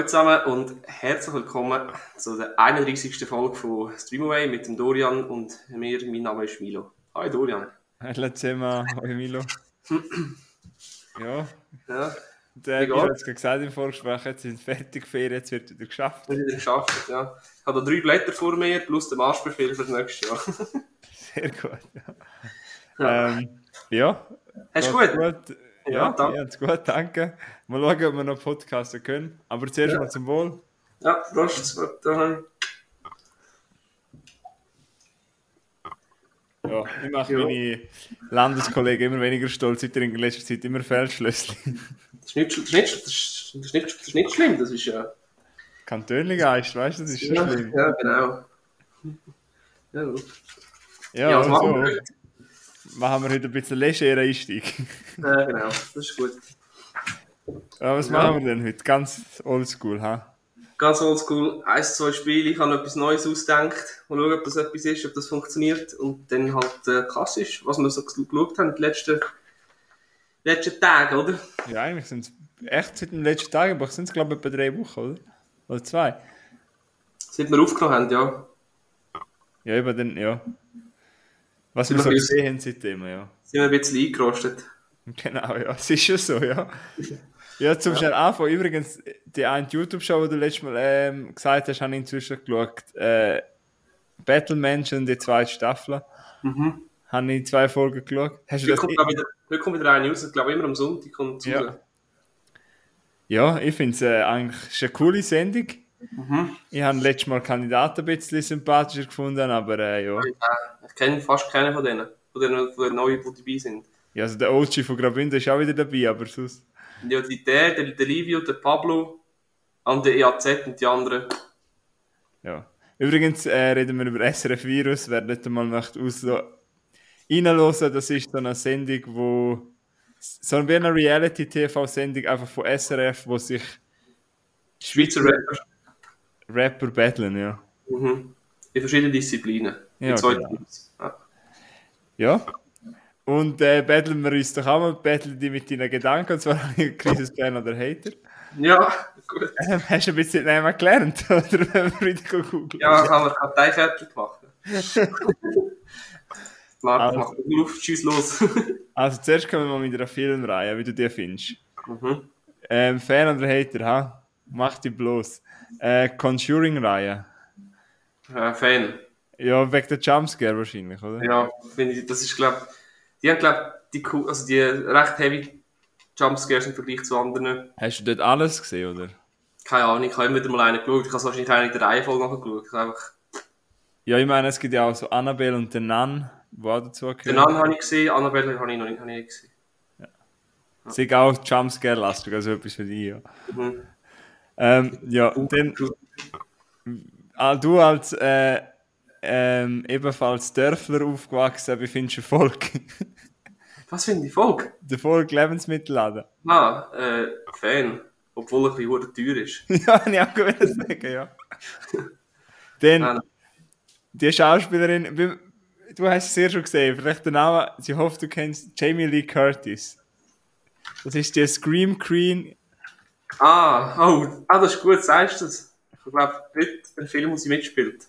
Hallo zusammen und herzlich willkommen zu der 31. Folge von Streamaway mit dem Dorian und mir. Mein Name ist Milo. Hi Dorian. Hallo zusammen, hallo Milo. ja, Ja, der hat geht's? es gesagt im Vorgespräch, jetzt sind fertig Ferien, jetzt wird wieder geschafft. wir haben wieder geschafft. Ja. Ich habe da drei Blätter vor mir plus den Marschbefehl für das nächste Jahr. Sehr gut. Ja, Ja. ähm, ja Hast du geht's gut? Ja, danke. ja, gut, danke. Mal schauen, ob wir noch podcasten können. Aber zuerst Ja. mal zum Wohl. Ja, Prost. Da- Ja, ich mache Ja. meine Landeskollegen immer weniger stolz, sie trinken in letzter Zeit immer Feldschlössli. Das ist nicht, das ist nicht, das ist, das ist nicht, das ist nicht schlimm. Das ist ja. Kantönli-Geist, weißt du, das ist Ja, schlimm. ja genau. Ja, gut. Ja, Ja, was machen wir also, heute? Machen wir heute ein bisschen legeren Einstieg. Ja, genau. Das ist gut. Ja, was Ja. machen wir denn heute? Ganz oldschool, ha? Ganz oldschool, eins, zwei Spiele, ich habe noch etwas Neues ausgedacht. Mal schauen, ob das etwas ist, ob das funktioniert. Und dann halt äh, klassisch, was wir so geschaut haben, die letzten, letzten Tage, oder? Ja, eigentlich sind es echt seit den letzten Tagen, aber sind es glaube ich etwa drei Wochen, oder? Oder zwei? Seit wir aufgenommen haben, ja. Ja, über den, ja. Was Sind wir so gesehen haben seitdem, ja. Sind wir ein bisschen eingerostet. Genau, ja, es ist schon so, ja. Ja, zum schnell anfangen. Übrigens, die eine YouTube-Show, die du letztes Mal ähm, gesagt hast, habe ich inzwischen geschaut. Äh, Battle Mansion, die zweite Staffel. Mhm. Habe ich zwei Folgen geschaut. Hast du Heute kommt, wieder, heute kommt wieder eine raus, ich glaube immer am Sonntag kommt Ja. raus. Ja, ich finde es äh, eigentlich eine coole Sendung. Mhm. Ich habe letztes Mal Kandidaten ein bisschen sympathischer gefunden, aber äh, ja. Ich kenne fast keinen von denen, von denen, von den neuen, die dabei sind. ja. Also der OG von Graubünden ist auch wieder dabei, aber sonst. Ja, die, der, der, der Livio, der Pablo, an der EAZ und die anderen. Ja. Übrigens äh, reden wir über SRF Virus, wer nicht einmal möchte aus reinhören, das ist so eine Sendung, wo so wie eine Reality-TV-Sendung einfach von SRF, wo sich Schweizer Rapper. Rapper battlen, ja. Mhm. In verschiedenen Disziplinen. Ja, zwei genau. Teams. Ja. Ja. Und äh, battlen wir uns doch auch mal, battlen die mit deinen Gedanken, und zwar Krisis Fan oder Hater. ja, gut. Ähm, hast du ein bisschen Namen gelernt, oder wenn wir wieder googeln? Ja, haben wir Karteifertig gemacht. Marc, Also. mach den auf, tschüss los. Also zuerst kommen wir mal mit einer Filmreihe, wie du die findest. mhm. Ähm, Fan oder Hater, ha? Mach die bloß. Äh, Conjuring-Reihe. äh, Fan. Ja, wegen der Jumpscare wahrscheinlich, oder? Ja, finde ich, das ist, glaube die haben, glaube die, also die recht heavy Jumpscares im Vergleich zu anderen. Hast du dort alles gesehen, oder? Keine Ahnung, ich habe immer wieder mal einen geschaut. Ich habe es wahrscheinlich auch in der Reihenfolge nachgeschaut. Ich einfach, Ja, ich meine, es gibt ja auch so Annabelle und den Nun, die auch dazu den gehören. Namen habe ich gesehen, Annabelle habe ich noch nicht, habe ich nicht gesehen. Sie sind auch Jumpscare-lastig, also etwas für dich, ja. Mhm. Ähm, ja, und dann, ah, du als äh, ähm, ebenfalls Dörfler aufgewachsen, wie findest du Volk? Was finde ich Folge? der Volk Lebensmittelladen. Ah, äh, Fan. Obwohl er ein bisschen teuer ist. ja, ich auch gewollt sagen, ja. Dann, Nein. die Schauspielerin, du hast es sehr schon gesehen, vielleicht der Name, sie hofft, du kennst Jamie Lee Curtis. Das ist die Scream Queen. Ah, oh, ah, das ist gut, sagst du das. Ich glaube, heute ein Film, wo sie mitspielt.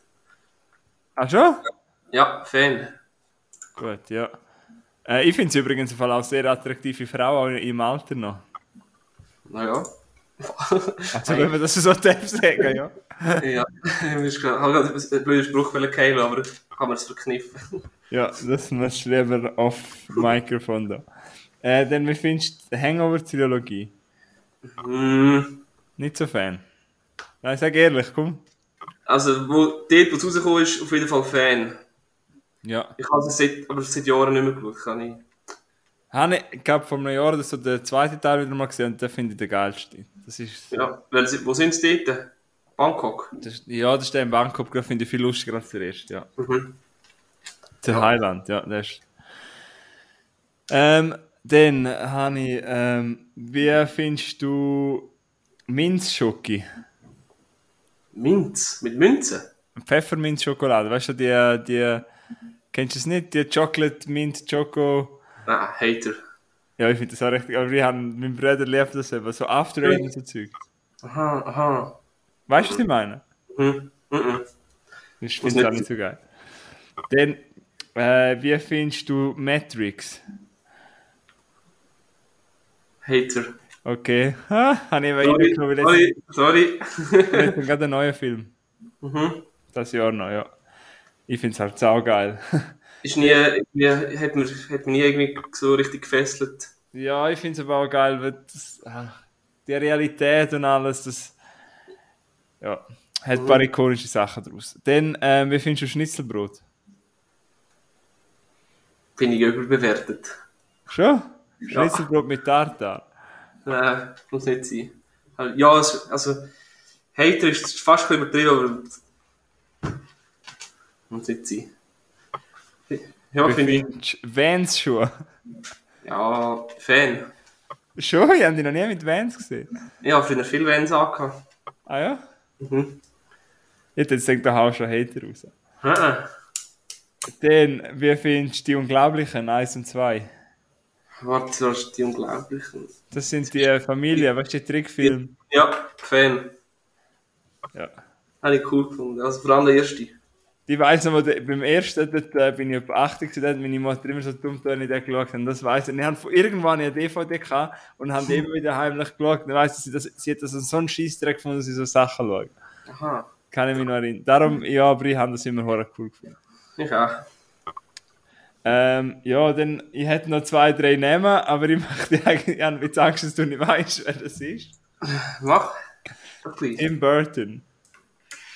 Ach schon? Ja, Fan. Gut, ja. Äh, ich finde sie übrigens im Fall auch sehr attraktive Frau, auch im Alter noch. Naja. Also, wenn man das so darf sagen, ja. ja, ich habe gerade einen blöden Spruch wollen aber haben wir es verkniffen. Ja, das musst du lieber auf Mikrofon da. Äh, dann, wie findest du Hangover-Trilogie? Hm, Nicht so Fan. Nein, sag ehrlich, komm. Also, wo dort, wo es rausgekommen ist, auf jeden Fall Fan. Ja. Ich habe es seit, aber seit Jahren nicht mehr geschaut. Kann ich. Habe ich, glaube, vor einem Jahr oder so den zweiten Teil wieder mal gesehen und den finde ich den geilsten. Das ist, Ja, weil wo sind sie dort? Bangkok. das ja, das ist der in Bangkok, den finde ich viel lustiger als der erste, ja. Mhm. Der Highland, ja, der ist. Ähm, dann ich, ähm, wie findest du Minzschoki? Minz, mit Münzen. Pfefferminzschokolade, weißt du, die, die, kennst du es nicht? Die Chocolate Mint Choco. Ah, Hater. Ja, ich finde das auch richtig, aber wir haben, mein Bruder liebt das eben, so After Eight und so Zeug. Aha, aha. Weißt du, was ich meine? Hm. Mhm. Ich finde es auch nicht nicht so geil. Dann, äh, wie findest du Matrix? Hater. Okay. Ha, habe ich Sorry, sorry, sorry. jetzt jetzt kommt gerade ein neuer Film. mhm. Das Jahr noch, ja. Ich finde es halt saugeil. Ist nie, irgendwie, hat mir, hat mir nie irgendwie so richtig gefesselt. ja, ich finde es aber auch geil, weil das, ah, die Realität und alles, das ja, hat ein paar ikonische Sachen draus. Dann, ähm, wie findest du Schnitzelbrot? Finde ich überbewertet. Schon? Schnitzelbrot mit Tartar. Äh, muss nicht sein. Also, Ja, es, also, Hater ist fast übertrieben, aber. Muss nicht sein. Ja, finde ich. du Vans-Schuhe? Ja, Fan. Schon? Ich habe die noch nie mit Vans gesehen. Ich habe früher viel Vans angehabt. Ah ja? Mhm. Ich hätte jetzt gedacht, da haust du einen Hater raus. Ah, Dann, wie findest du die Unglaublichen 1 und 2? Warte, das ist die Unglaublichen. Das sind die äh, Familien, weißt du, die Trickfilme. Ja, Fan. Ja. Habe ich cool gefunden. Also vor allem der erste. Die weiss noch, beim ersten dort, äh, bin ich etwa 80 gewesen, da hat meine Mutter immer so dumm ich den geschaut habe. Das weiss ich. Und ich habe von irgendwann eine DVD gehabt und haben immer wieder heimlich geschaut. Und weiss, sie, das, sie hat das so einen Scheissdreck gefunden, dass sie so Sachen schaut. Aha, Kann ich mich noch erinnern. Darum, ja, aber ich habe das immer horror cool gefunden. ich auch. Ähm, ja, dann, ich hätte noch zwei, drei Namen, aber ich möchte eigentlich, ich habe jetzt Angst, dass du nicht weißt, wer das ist. Mach. Please. Tim Burton.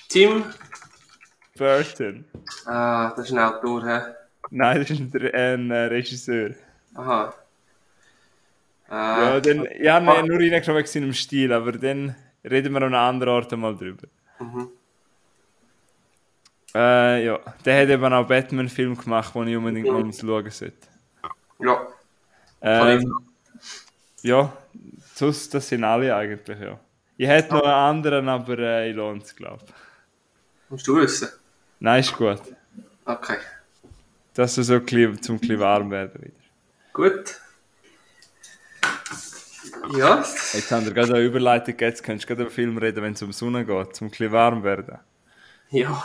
Tim. Burton. Ah, das ist ein Autor, hä? Nein, das ist ein, ein äh, Regisseur. Aha. Ja, Äh, dann, ich habe nur reingeschaut wegen seinem Stil, aber dann reden wir an einem anderen Ort einmal drüber. Mhm. Äh, ja, der hat eben auch Batman-Film gemacht, den ich unbedingt mal schauen sollte. ja. Ähm, ja, sonst, das sind alle eigentlich, ja. Ich hätte noch einen anderen, aber äh, ich lohnt es, glaube ich. Musst du wissen? Nein, ist gut. Okay. Dass du so zum bisschen warm werden wieder. Gut. Ja. Jetzt haben wir gerade eine Überleitung jetzt könntest du gerade über Film reden, wenn es um Sonne geht, zum bisschen warm werden. Ja.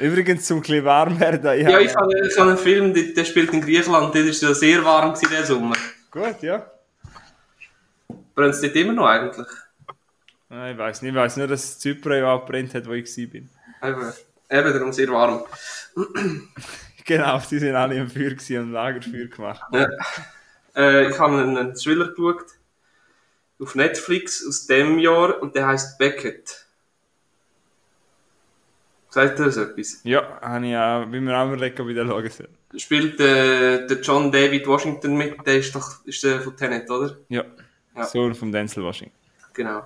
Übrigens, zum ein warm werden, ich Ja, ich habe, ich habe einen Film, der, der spielt in Griechenland, der ist ja sehr warm gewesen, der Sommer. Gut, ja. Brennt es dort immer noch eigentlich? Nein, ich weiß nicht, ich weiß nur, dass Zypern ja auch brennt hat, wo ich war. bin. Eben, eben darum sehr warm. Genau, die sind alle im Feuer gewesen und Lagerfeuer gemacht. Ja. Äh, ich habe einen, einen Thriller geschaut. Auf Netflix aus dem Jahr und der heißt Beckett. Sagt ihr das etwas? Ja, habe ich auch, will mir auch überlegen, ob ich den schauen soll. Spielt äh, der John David Washington mit, der ist doch ist der von Tenet, oder? Ja, Ja. Sohn von Denzel Washington. Genau.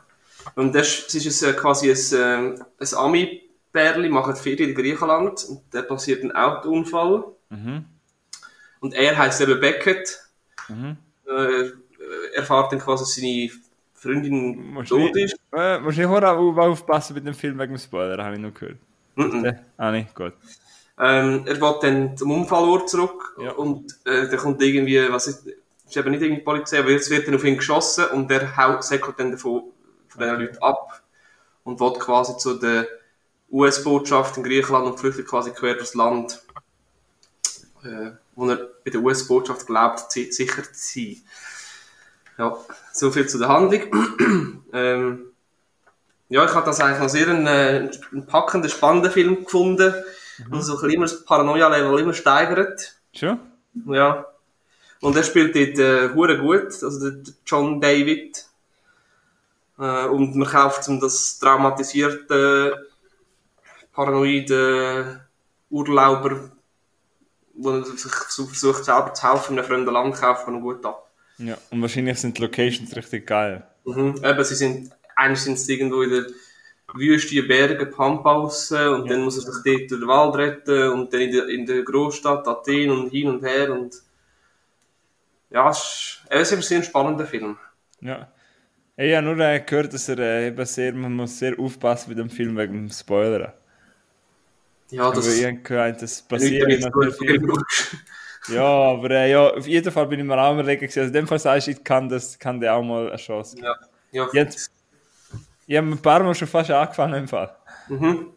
Und das, das ist ein, quasi ein, äh, ein Ami-Pärli, machen Ferien in Griechenland und da passiert ein Autounfall. Mhm. Und er heißt eben Beckett. Mhm. Äh, erfahrt dann quasi, dass seine Freundin tot ist. äh, musst horror auf, aufpassen mit dem Film wegen dem Spoiler, habe ich noch gehört. Mhm. Ah, nicht, gut. Ähm, er will dann zum Unfallort zurück Ja. und äh, da kommt irgendwie, was ist, ist eben nicht irgendwie die Polizei, aber jetzt wird dann auf ihn geschossen und der haut, säckelt dann davon, von diesen Leuten ab und will quasi zu der US-Botschaft in Griechenland und flüchtet quasi quer durchs Land, äh, wo er bei der US-Botschaft glaubt, si- sicher zu sein. Ja, so viel zu der Handlung. ähm, ja, ich habe das eigentlich noch sehr einen, äh, einen packenden, spannenden Film gefunden. Und so ein bisschen immer das Paranoia-Level immer steigert. Schon? Ja. Und er spielt dort äh, hure gut, also der, John David. Äh, und man kauft ihm das traumatisierte, paranoide Urlauber, wo er sich so versucht selber zu helfen, in einem fremden Land kauft man gut ab. Ja, und wahrscheinlich sind die Locations richtig geil. Mhm. Eben, sie sind, eigentlich sind sie irgendwo in der Wüste, Berge, Pampa raus, und dann muss er sich dort durch den Wald retten, und dann in der, in der Großstadt Athen und hin und her, und ja, es ist, es ist ein sehr spannender Film. Ja. Ich habe nur äh, gehört, dass er äh, eben sehr, man muss sehr aufpassen mit dem Film wegen dem Spoiler. Ja, das Aber ich habe gehört, das passiert sehr viel. Ja, aber äh, ja, auf jeden Fall bin ich mir auch überlegen, also in dem Fall sagst du, ich kann, das, kann der auch mal eine Chance geben. Ja, ja. Jetzt- Ich habe ein paar Mal schon fast angefangen im Fall. Mhm.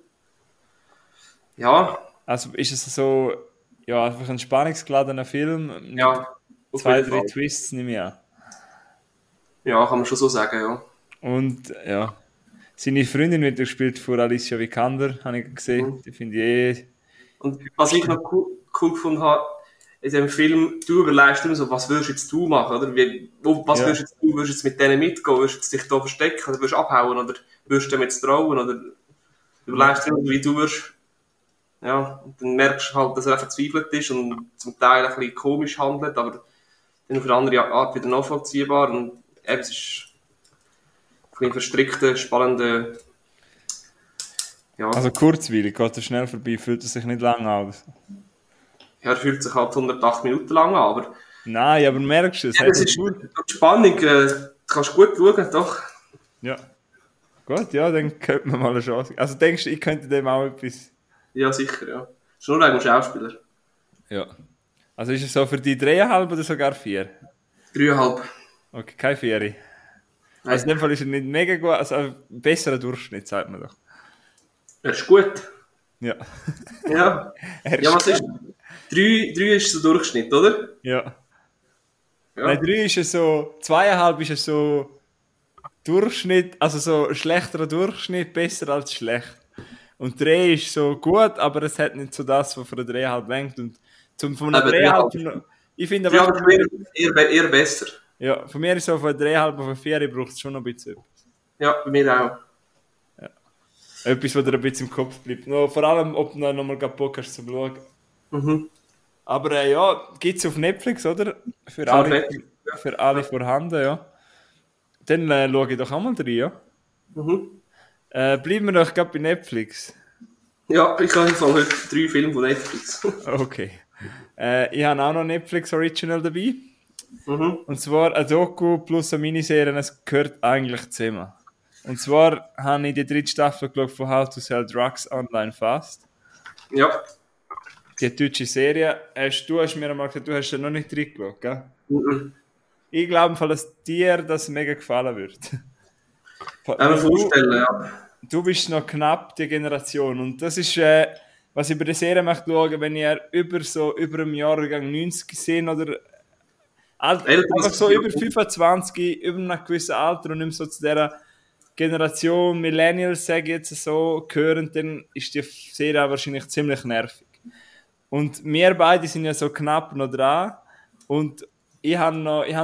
Ja, Also ist es so, ja, einfach ein spannungsgeladener Film. ja. Zwei, drei Fall. Twists nehme ich an. Ja, kann man schon so sagen, ja. Und ja, seine Freundin wird gespielt von Alicia Vikander, habe ich gesehen. Mhm. Die finde ich eh. Und was ich noch cool, cool gefunden habe, in dem Film, du überlegst immer so, was würdest jetzt du machen, oder? Wie, was Ja. würdest jetzt du, würdest jetzt mit denen mitgehen, würdest jetzt dich da verstecken, oder würdest du abhauen, oder würdest du dem jetzt trauen, oder du überlegst immer, wie du würdest. Ja, und dann merkst du halt, dass er verzweifelt ist und zum Teil ein bisschen komisch handelt, aber dann auf eine andere Art wieder nachvollziehbar und eben, es ist ein bisschen verstrickter, spannender, ja, Also kurzweilig, geht er schnell vorbei, fühlt er sich nicht lang an. So. er fühlt sich halt 108 Minuten lang an, aber Nein, aber merkst du, es Ja, das ist gut. die Spannung, äh, kannst gut schauen, doch. Ja. Gut, ja, dann könnte man mal eine Chance. Also denkst du, ich könnte dem auch etwas. Ja, sicher, ja. Ist nur wegen dem Schauspieler. Ja. Also ist es so für die dreieinhalb oder sogar vier? Dreieinhalb. Okay, keine vier. Also in dem Fall ist er nicht mega gut, also ein besserer Durchschnitt, sagt man doch. Er ist gut. Ja. Ja. Ja, was ist? Drei, drei ist der Durchschnitt, oder? Ja. Ja. Nein, drei ist es so, zweieinhalb ist es so Durchschnitt, also so schlechterer Durchschnitt, besser als schlecht. Und drei ist so gut, aber es hat nicht so das, was für eine dreieinhalb lenkt. Und zum von Aber dreieinhalb, ich finde Ja, aber, aber eher, eher, be- eher besser. ja, von mir ist so eine dreieinhalb, auf eine vier braucht es schon noch ein bisschen etwas. Ja, bei mir auch. Etwas, was dir ein bisschen im Kopf bleibt. Noch, vor allem, ob du noch mal Bock hast zu schauen. Mhm. Aber äh, ja, gibt es auf Netflix, oder? Für Ah, alle, Netflix, für alle vorhanden, ja. Dann äh, schaue ich doch auch mal rein, ja. Mhm. Äh, bleiben wir doch gerade bei Netflix. Ja, ich habe heute drei Filme von Netflix. Okay. Äh, ich habe auch noch Netflix Original dabei. mhm. Und zwar ein Doku plus eine Miniserie, es gehört eigentlich zusammen. Und zwar habe ich die dritte Staffel von How to Sell Drugs Online Fast. Ja. Die deutsche Serie. Hast, du hast mir einmal gesagt, du hast ja noch nicht reingeschaut, gell? Mhm. Ich glaube, dass dir das mega gefallen wird. Kann mir vorstellen, ja. du bist noch knapp die Generation und das ist, äh, was ich bei der Serie möchte schauen, wenn ihr über so über einem Jahrgang 90 gesehen oder alt, einfach so über 25, über einem gewissen Alter und nicht so zu dieser Generation Millennials, sage ich jetzt so, gehören, dann ist die Serie wahrscheinlich ziemlich nervig. Und wir beide sind ja so knapp noch dran und ich habe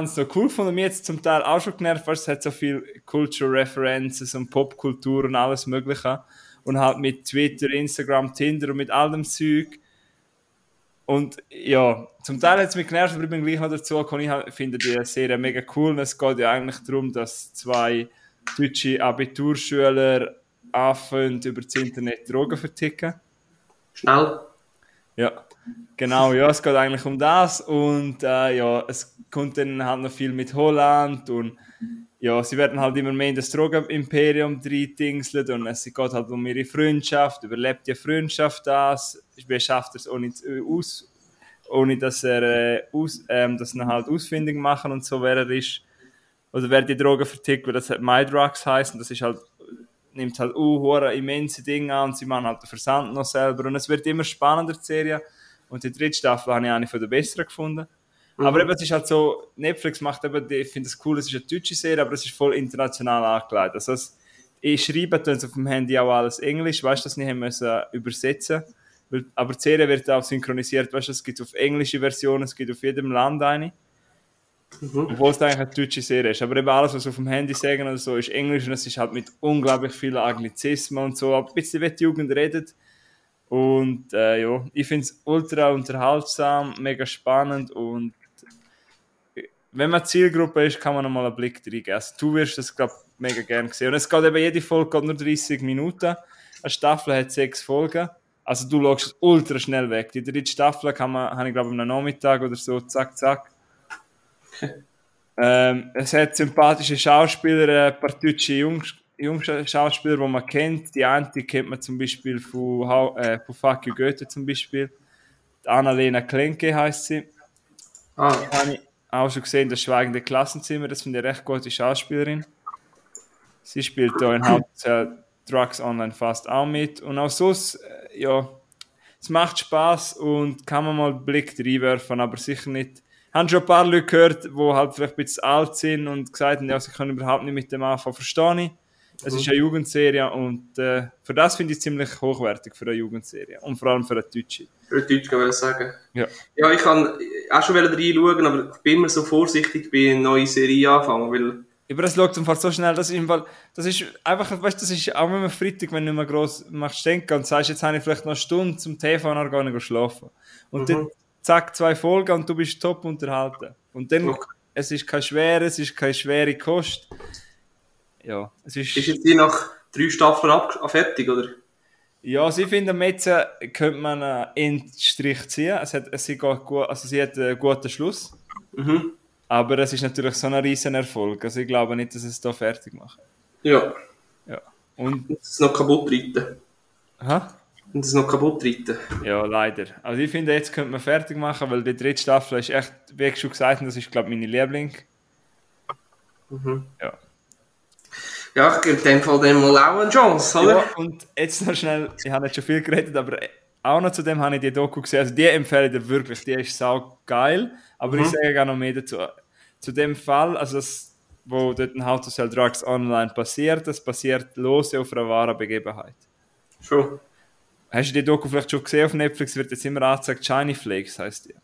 es noch cool gefunden, mir jetzt zum Teil auch schon genervt, weil es hat so viel Culture References und Popkultur und alles mögliche und halt mit Twitter, Instagram, Tinder und mit all dem Zeug und ja, zum Teil hat es mich genervt, aber ich bin gleich noch dazu gekommen, ich finde die Serie mega cool und es geht ja eigentlich darum, dass zwei deutsche Abiturschüler anfangen, über das Internet Drogen verticken. Schnell. Ja, genau, ja, es geht eigentlich um das und äh, ja, es kommt dann halt noch viel mit Holland und ja, sie werden halt immer mehr in das Drogenimperium reindingseln und es geht halt um ihre Freundschaft, überlebt die Freundschaft das, wie schafft er es ohne, aus, ohne dass er äh, aus, ähm, das dann halt ausfindig machen und so, wer er ist. Oder wer die Drogen vertickt, weil das hat My Drugs heißt und das ist halt nimmt halt uh, immense Dinge an und sie machen halt den Versand noch selber und es wird immer spannender, die Serie. Und die dritte Staffel habe ich eine von den besseren gefunden. Aber eben, es ist halt so, Netflix macht eben, ich finde es cool, es ist eine deutsche Serie, aber es ist voll international angelegt. Also es, ich schreibe sie auf dem Handy auch alles Englisch, weißt du, das nicht haben müssen übersetzen. Weil, aber die Serie wird auch synchronisiert, weißt du, es gibt auf englische Versionen, es gibt auf jedem Land eine. Obwohl es eigentlich eine deutsche Serie ist. Aber eben alles, was auf dem Handy sagen oder so, ist Englisch und es ist halt mit unglaublich vielen Anglizismen und so. Aber ein bisschen wie die Jugend redet. Und äh, ja, ich finde es ultra unterhaltsam, mega spannend und wenn man Zielgruppe ist, kann man nochmal einen Blick reingeben. Also, du wirst das, glaube ich, mega gerne sehen. Und es geht eben, jede Folge geht nur 30 Minuten. Eine Staffel hat sechs Folgen. Also du schaust ultra schnell weg. Die dritte Staffel kann man, habe ich glaube am Nachmittag oder so, zack, zack. Ähm, es hat sympathische Schauspieler, ein paar deutsche Jungs, Jungschauspieler, die man kennt. Die die kennt man zum Beispiel von, äh, von Fuck You Goethe zum Beispiel. Die Annalena Klenke heißt sie. Ah, Habe ich auch schon gesehen, das Schweigende Klassenzimmer, das finde ich eine recht gute Schauspielerin. Sie spielt da in Hauptsache Drugs Online fast auch mit. Und auch sonst, äh, ja, es macht Spaß und kann man mal einen Blick reinwerfen, aber sicher nicht. Ich habe schon ein paar Leute gehört, die halt vielleicht ein bisschen alt sind und gesagt haben, ja, sie können überhaupt nicht mit dem anfangen, verstehe ich. Es ist eine Jugendserie und äh, für das finde ich es ziemlich hochwertig für eine Jugendserie und vor allem für eine Deutsche. Für eine Deutsche kann ich sagen. Ja. Ja, ich kann auch schon reinschauen, aber ich bin immer so vorsichtig bei neuen Serie anfangen, weil Aber das schaut Fall so schnell, das ist, im Fall, das ist einfach, weißt du, das ist auch immer Freitag, wenn du nicht mehr gross machst, denken und sagst, jetzt habe ich vielleicht noch eine Stunde zum TV und dann gehe ich schlafen. Und dann zack, zwei Folgen und du bist top unterhalten. Und dann, Okay. es ist kein schwer, es ist keine schwere Kost. Ja, es ist, ist jetzt die nach drei Staffeln ab fertig, oder? ja, sie finden, jetzt äh, könnte man einen Endstrich ziehen. Es hat, geht gut, also sie hat einen guten Schluss. Mhm. Aber es ist natürlich so ein riesen Erfolg. Also ich glaube nicht, dass sie es da fertig machen. Ja. Ja. Und, Und es noch kaputt reiten. aha. Und es noch kaputt reiten. Ja, leider. Also ich finde, jetzt könnte man fertig machen, weil die dritte Staffel ist echt, wie ich schon gesagt habe, das ist, glaube ich, meine Liebling. Mhm. Ja. Ja, ich gebe dem Fall dem mal auch eine Chance, oder? ja. Und jetzt noch schnell, ich habe nicht schon viel geredet, aber auch noch zu dem habe ich die Doku gesehen. Also die empfehle ich dir wirklich, die ist sau geil, aber ich sage gar noch mehr dazu. Zu dem Fall, also das, wo dort ein How to Sell Drugs online passiert, das passiert lose auf einer wahren Begebenheit. Schon. Hast du die Doku vielleicht schon gesehen auf Netflix? Wird jetzt immer angezeigt, Shiny Flakes heißt die.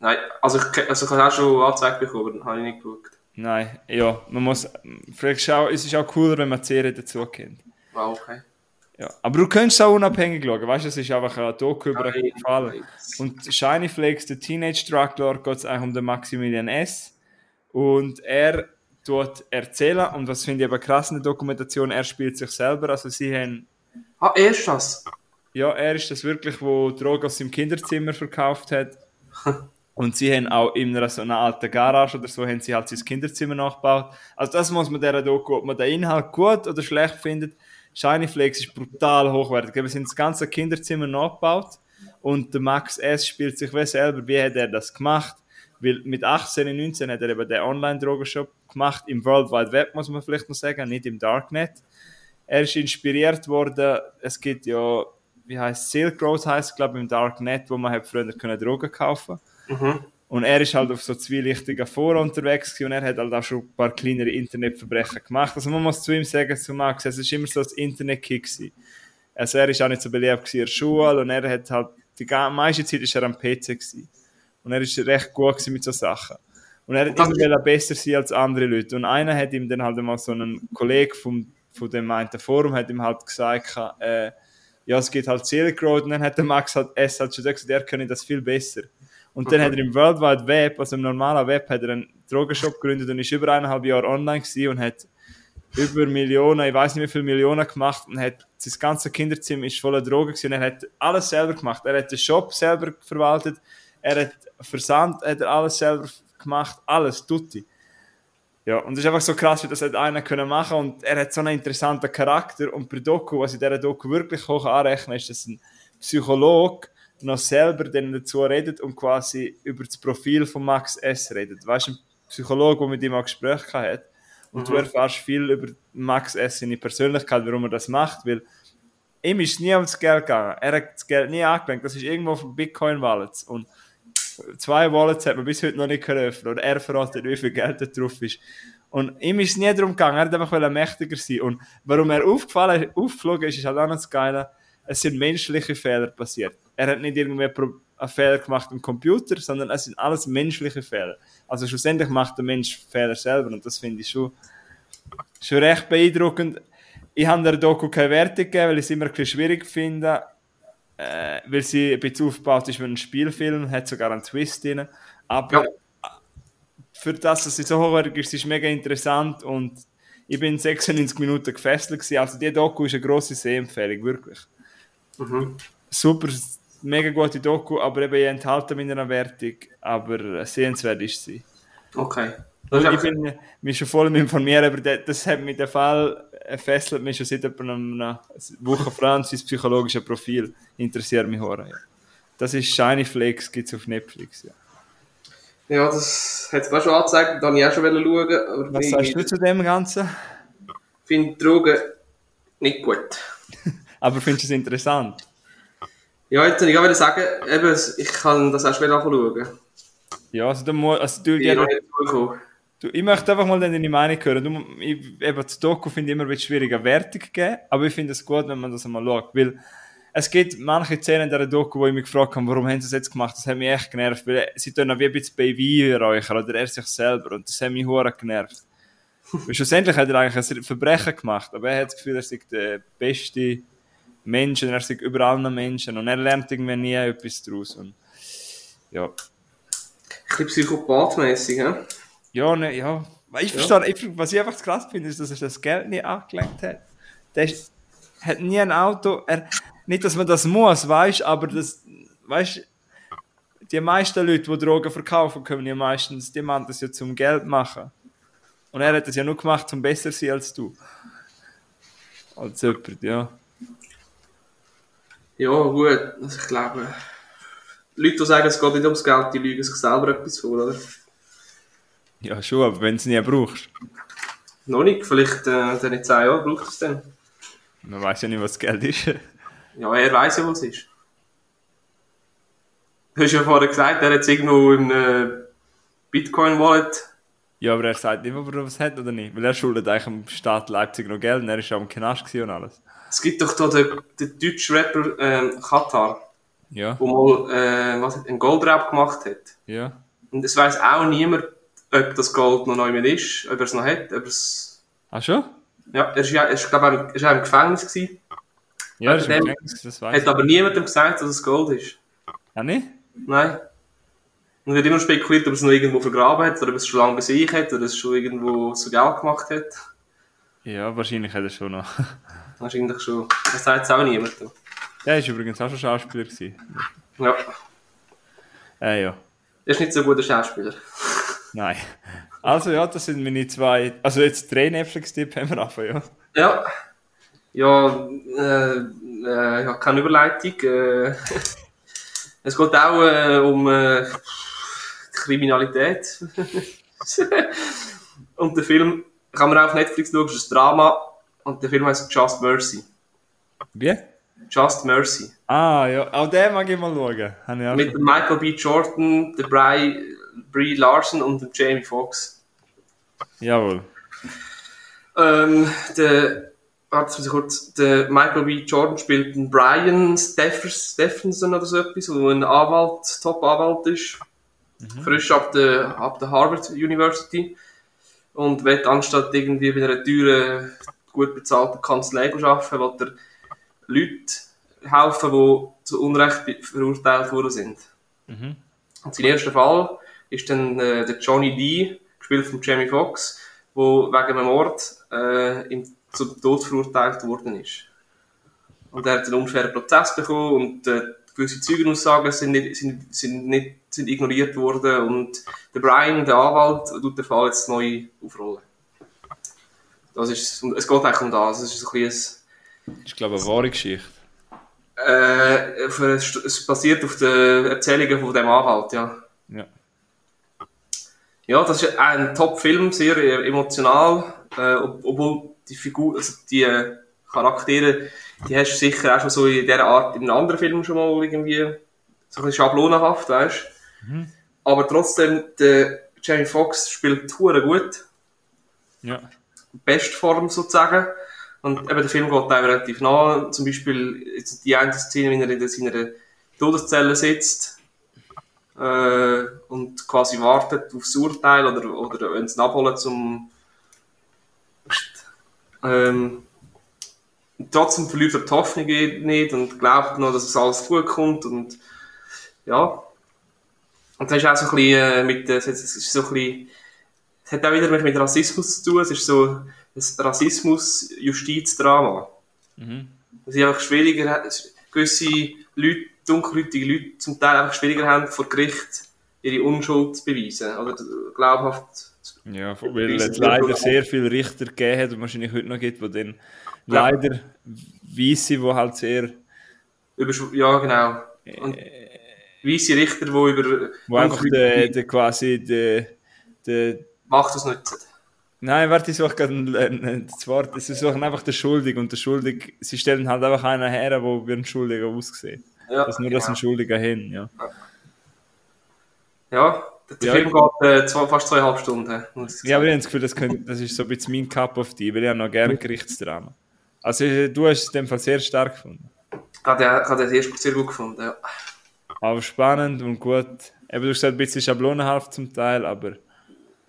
Nein, also ich, also ich habe auch schon angezeigt bekommen, aber dann habe ich nicht geschaut. Nein, ja, man muss, vielleicht schau, es ist auch cooler, wenn man die Serie dazu kennt. Wow, okay. Ja. Aber du könntest auch unabhängig schauen, weißt du, es ist einfach ein Doku über einen Fall. Und Shiny Flakes, der Teenage Drug Lord, geht es eigentlich um den Maximilian S. Und er tut erzählen, und was finde ich aber krass in der Dokumentation, er spielt sich selber, also sie haben, Ah, erst das? ja, er ist das wirklich, wo Drogen aus seinem Kinderzimmer verkauft hat. Und sie haben auch in einer so einer alten Garage oder so, haben sie halt sein Kinderzimmer nachgebaut. Also das muss man dieser Doku, ob man den Inhalt gut oder schlecht findet. Shiny Flakes ist brutal hochwertig. Sie haben das ganze Kinderzimmer nachgebaut und der Max S. spielt sich wie selber, wie hat er das gemacht? Weil mit 18 und 19 hat er eben den Online-Drogenshop gemacht, im World Wide Web muss man vielleicht noch sagen, nicht im Darknet. Er ist inspiriert worden, es gibt ja, wie heißt Silk Road heißt glaube ich im Darknet, wo man hat früher können Drogen kaufen Mhm. und er ist halt auf so zwielichtigen Foren unterwegs und er hat halt auch schon ein paar kleinere Internetverbrechen gemacht. Also man muss zu ihm sagen, zu Max, es ist immer so das Internet-Kick. Also er ist auch nicht so beliebt in der Schule und er hat halt, die meiste Zeit ist er am PC gewesen. Und er ist recht gut mit so Sachen. Und er hat immer besser sein als andere Leute. Und einer hat ihm dann halt mal so einen Kollege vom, von dem einen Forum hat ihm halt gesagt, äh, ja, es geht halt Silk Road und dann hat der Max halt, es hat schon gesagt, er könne das viel besser. Und dann hat er im World Wide Web, also im normalen Web, hat er einen Drogenshop gegründet und ist über eineinhalb Jahre online gewesen und hat über Millionen, ich weiß nicht wie viele Millionen gemacht und hat sein ganzes Kinderzimmer ist voller Drogen gewesen. Er hat alles selber gemacht. Er hat den Shop selber verwaltet, er hat Versand, hat er alles selber gemacht, alles, tutti. Ja, und es ist einfach so krass, wie das hat einer können machen und er hat so einen interessanten Charakter und bei Doku, was ich dieser Doku wirklich hoch anrechne, ist, dass ein Psychologe noch selber dann dazu redet und quasi über das Profil von Max S. redet. Weißt du, ein Psychologe, der mit ihm auch Gespräche hat und du erfährst viel über Max S. seine Persönlichkeit, warum er das macht, weil ihm ist nie ums Geld gegangen. Er hat das Geld nie angelenkt. Das ist irgendwo von Bitcoin-Wallets und zwei Wallets hat man bis heute noch nicht öffnen und er verratet, wie viel Geld da drauf ist. Und ihm ist es nie darum gegangen, er hat einfach mächtiger sein. Und warum er aufgefallen, aufgeflogen ist, ist halt auch noch das Geile, es sind menschliche Fehler passiert. Er hat nicht irgendwie einen Fehler gemacht im Computer, sondern es sind alles menschliche Fehler. Also schlussendlich macht der Mensch Fehler selber und das finde ich schon, schon recht beeindruckend. Ich habe der Doku keine Wertung gegeben, weil ich es immer ein bisschen schwierig finde, äh, weil sie ein bisschen aufgebaut ist wie ein Spielfilm, hat sogar einen Twist drin. Aber Ja. für das, dass sie so hochwertig ist, ist mega interessant und ich bin 96 Minuten gefesselt gewesen. Also die Doku ist eine grosse Sehempfehlung, wirklich. Mhm. Super, mega gute Doku, aber eben ich enthalte meiner Wertung, aber sehenswert ist sie. Okay. Das ist Ich bin mich schon voll informieren, aber das, das hat mich der Fall fesselt mich schon seit etwa einer Woche Franzis psychologische Profil interessiert mich hure. Ja. Das ist Shiny Flakes, gibt es auf Netflix. Ja. ja, das hat es mir auch schon angezeigt, da habe ich auch schon schauen. Aber Was ich- sagst du zu dem Ganzen? finde Drogen nicht gut. Aber findest du es interessant? Ja, jetzt würde ich auch sagen, eben, ich kann das auch schwer anschauen. Ja, also du musst, also du, Ich nicht zugekommen. Du, ich möchte einfach mal deine Meinung hören. Du, ich, eben, das Doku finde ich immer ein bisschen schwierig, eine Wertung geben, aber ich finde es gut, wenn man das einmal schaut, weil es gibt manche Szenen in dieser Doku, wo ich mich gefragt habe, warum haben sie das jetzt gemacht? Das hat mich echt genervt, weil sie tun auch wie ein bisschen Baby räuchern oder er sich selber und das hat mich hure genervt. Weil schlussendlich hat er eigentlich ein Verbrechen gemacht, aber er hat das Gefühl, er sei der beste Mensch und er sei über allen Menschen und er lernt irgendwie nie etwas daraus. Und, ja. Ein bisschen psychopathmässig, hä? Ja, ne, ja. Ich verstehe, ich, was ich einfach krass finde, ist, dass er das Geld nie angelenkt hat. Der ist, hat nie ein Auto. Er, nicht, dass man das muss, weißt aber das, weißt die meisten Leute, die Drogen verkaufen, können ja meistens, die machen das ja zum Geld machen. Und er hat das ja nur gemacht, um besser zu sein als du. Als jemand, ja. Ja, gut. Also ich glaube, Leute, die sagen, es geht nicht ums Geld, die lügen sich selber etwas vor, oder? Ja, schon, aber wenn du es nie brauchst. Noch nicht, vielleicht äh, dann in 10 Jahren braucht es dann. Man weiß ja nicht, was Geld ist. Ja, er weiß ja, was es ist. Du hast ja vorher gesagt, er hat jetzt irgendwo ein äh, Bitcoin-Wallet. Ja, aber er sagt nicht, ob er was hat oder nicht. Weil er schuldet eigentlich dem Staat Leipzig noch Geld und er ist auch im Knast und alles. Es gibt doch da den, den deutschen Rapper ähm, Katar, Ja, der mal äh, was, einen Goldraub gemacht hat. ja. Und es weiß auch niemand, ob das Gold noch neu ist, ob er es noch hat, ob er es... Ach schon? Ja, er ist ja, er ist, glaube ich, er auch im Gefängnis gewesen. Ja, das ist im Gefängnis, das weiß Hat aber niemandem gesagt, dass es Gold ist. Ah, nicht? Nein. Und wird immer spekuliert, ob es noch irgendwo vergraben hat, oder ob es schon lange bei sich hat, oder es schon irgendwo zu Geld gemacht hat. Ja, wahrscheinlich hat er schon noch. Wahrscheinlich schon. Das sagt es auch niemandem. Der ist übrigens auch schon Schauspieler gewesen. Ja. Äh, ja. Er ist nicht so ein guter Schauspieler. Nein. Also ja, das sind meine zwei. Also jetzt drei Netflix-Tipps haben wir angefangen, ja. Ja. Ja, äh, äh, ich habe keine Überleitung. Äh, es geht auch äh, um äh, Kriminalität. und der Film kann man auch auf Netflix schauen, ist ein Drama. Und der Film heißt Just Mercy. Wie? Just Mercy. Ah, ja. Auch den mag ich mal schauen. Ich Mit Michael B. Jordan, der Bry, Brie Larson und dem Jamie Foxx. Jawohl. Ähm, der, warte mal kurz, der Michael B. Jordan spielt den Brian Steffers, Stephenson oder so etwas, wo ein Anwalt, Top-Anwalt ist. Frisch ab der, ab der Harvard University. Und wird anstatt irgendwie bei einer teuren, gut bezahlten Kanzlei arbeiten, will er Leute helfen, die zu Unrecht verurteilt worden sind. Mhm. Und sein erster Fall ist dann äh, der Johnny Lee, gespielt von Jamie Foxx, wo wegen einem Mord äh, im, zum Tod verurteilt worden ist. Und er hat einen unfairen Prozess bekommen und äh, gewisse Zeugenaussagen sind, nicht, sind, sind, nicht, sind ignoriert worden und der Brian, der Anwalt, tut den Fall jetzt neu aufrollen. Das ist, es geht eigentlich um das. Es ist ein bisschen Ich glaube, eine wahre Geschichte. ein, äh, es basiert auf den Erzählungen von dem Anwalt, ja. Ja. Ja, das ist ein Top-Film, sehr äh, emotional, äh, ob- obwohl die Figur, also die äh, Charaktere, die hast du sicher auch schon so in dieser Art in einem anderen Film schon mal irgendwie so ein bisschen schablonenhaft, weißt Aber trotzdem, der Jamie Foxx spielt hure gut, Ja. Bestform sozusagen. Und eben der Film geht auch relativ nah. Zum Beispiel jetzt die eine Szene, wenn er in seiner Todeszelle sitzt äh, und quasi wartet aufs Urteil oder, oder wenn ihn abholen zum ähm, trotzdem verliert er die Hoffnung nicht und glaubt noch, dass es alles gut kommt und ja. Und das ist auch so ein bisschen äh, mit, äh, es ist so ein bisschen, es hat auch wieder mit Rassismus zu tun, es ist so ein Rassismus-Justizdrama. Mhm. dass sie einfach schwieriger gewisse Leute, dunkelhäutige Leute zum Teil einfach schwieriger haben, vor Gericht ihre Unschuld zu beweisen. Oder glaubhaft. zu- Ja, weil es leider sehr viele Richter gegeben hat und wahrscheinlich heute noch gibt, die dann leider Weisse, die halt sehr, Über, ja, genau. Und weisse Richter, die über wo einfach der, der quasi der, der, Macht das nutzen. Nein, warte, ich suche gerade ein, ein, ein, das Wort. Sie suchen einfach den Schuldig und der Schuldig, sie stellen halt einfach einen her, der wie ein Schuldiger aussieht. Ja, dass nur das ein Schuldiger hin, ja. Ja, der Film geht äh, zwei, fast zweieinhalb Stunden. Ja, aber ich habe das Gefühl, das, könnte, das ist so ein bisschen mein Cup of Tea, weil ich habe noch gerne Gerichtsdrama. Also du hast es in dem Fall sehr stark gefunden. Ich habe den, ich habe den ersten sehr gut gefunden. Ja. Aber spannend und gut. Eben, du hast gesagt, ein bisschen schablonenhaft zum Teil, aber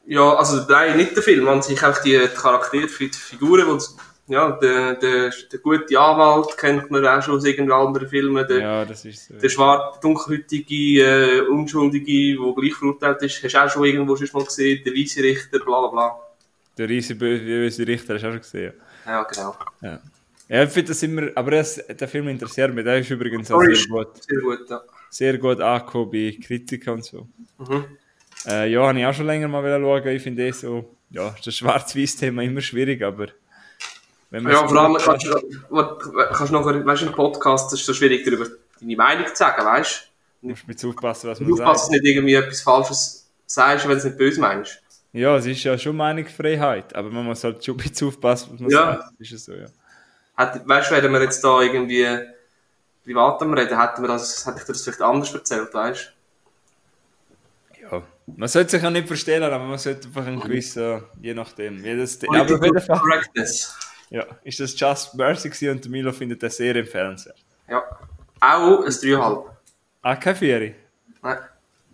Ja, also nein, nicht der Film, an sich einfach die, die Charaktere, die Figuren, die, ja, der, der, der gute Anwalt kennt man auch schon aus irgendeinen anderen Filmen, der, ja, das ist so. der schwarze, dunkelhäutige, äh, Unschuldige, der gleich verurteilt ist, hast du auch schon irgendwo schon mal gesehen, der weiße Richter, bla bla bla. Der riesige böse Richter hast du auch schon gesehen. Ja, genau. Ja, ja ich finde das immer, aber das, der Film interessiert mich, der ist übrigens auch sehr gut, sehr gut, ja. sehr gut angekommen bei Kritikern und so. Mhm. Äh, ja, habe ich auch schon länger mal schauen. Ich finde eh so, ja, das Schwarz-Weiß-Thema immer schwierig, aber Ja, es vor allem kannst du, kannst du noch, weißt du, im Podcast, ist so schwierig, darüber deine Meinung zu sagen, weißt musst du jetzt aufpassen, was du? man Du sagt. dass du nicht irgendwie etwas Falsches sagst, wenn du es nicht böse meinst. Ja, es ist ja schon Meinungsfreiheit, aber man muss halt schon ein bisschen aufpassen, was man Ja. sagt. Ist es so, ja. Hat, weißt du, wenn wir jetzt da irgendwie privat am reden, hätten wir das, hätte ich dir das vielleicht anders erzählt, weißt ja. Man sollte sich auch nicht verstehen, aber man sollte einfach einen gewissen, je nachdem. Jedes, du? aber auf jeden Fall. Ja, ist das Just Mercy gewesen und Milo findet das sehr empfehlenswert. Ja. Auch ein 3,5. Ah, keine Vieri? Nein.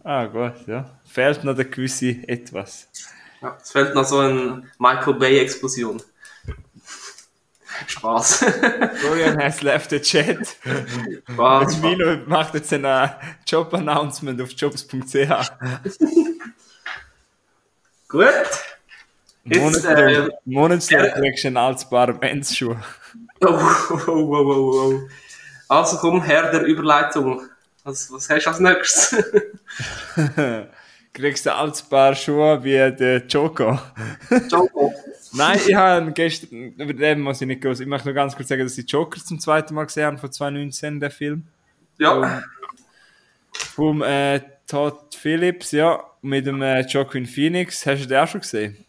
Ah, gut, ja. Fehlt noch der gewisse etwas. Ja, es fehlt noch so eine Michael Bay-Explosion. Spaß. Florian has left the chat. Spaß. Milo macht jetzt ein Job-Announcement auf jobs.ch. Gut. Jetzt, Monatslohn äh, Monatslohn kriegst du einen Altsbar Mensschuh. Oh, oh, oh, oh, oh, oh. Also komm, Herr der Überleitung. Was, was hast du als nächstes? kriegst du einen Altsbar Schuhe wie der Joker. Joko. Nein, ich habe gestern, über den muss ich nicht groß, ich möchte nur ganz kurz sagen, dass ich Joker zum zweiten Mal gesehen habe, von 2019, der Film. Ja, Vom äh, Todd Phillips, ja, mit dem äh, Joaquin Phoenix. Hast du den auch schon gesehen?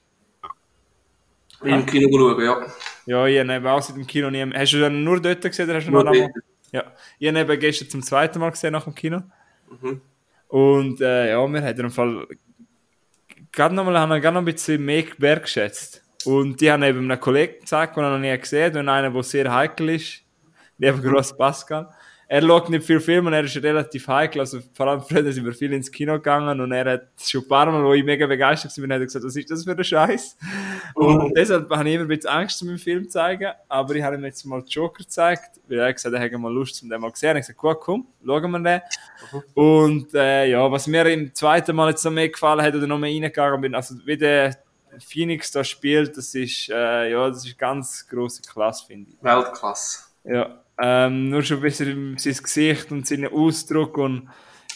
Im Kino schauen, ja. Ja, ich habe eben auch seit dem Kino nie. Hast du den nur dort gesehen oder hast du Nur noch einmal? Ja, ich habe eben gestern zum zweiten Mal gesehen nach dem Kino. Mhm. Und äh, ja, wir haben im Fall gerade noch mal, haben wir gerade noch ein bisschen mehr wertgeschätzt. Und die haben eben einem Kollegen gezeigt, den er noch nie gesehen hat, und einen, der sehr heikel ist. Lieber Gross Pascal. Er schaut nicht viel Filme und er ist relativ heikel. Also vor allem früher sind wir viel ins Kino gegangen und er hat schon ein paar Mal, wo ich mega begeistert war, hat er gesagt, was ist das für ein Scheiß? Und deshalb habe ich immer ein bisschen Angst, um den Film zu zeigen. Aber ich habe ihm jetzt mal Joker gezeigt, weil er gesagt hat, er hätte mal Lust, um den mal zu sehen. Ich habe gesagt, gut, komm, schauen wir den. Und äh, ja, was mir im zweiten Mal jetzt noch mehr gefallen hat oder noch mehr reingegangen bin, also wie der Phoenix da spielt, das ist, äh, ja, das ist ganz große Klasse, finde ich. Weltklasse. Ja, ähm, nur schon ein bisschen sein Gesicht und seinen Ausdruck und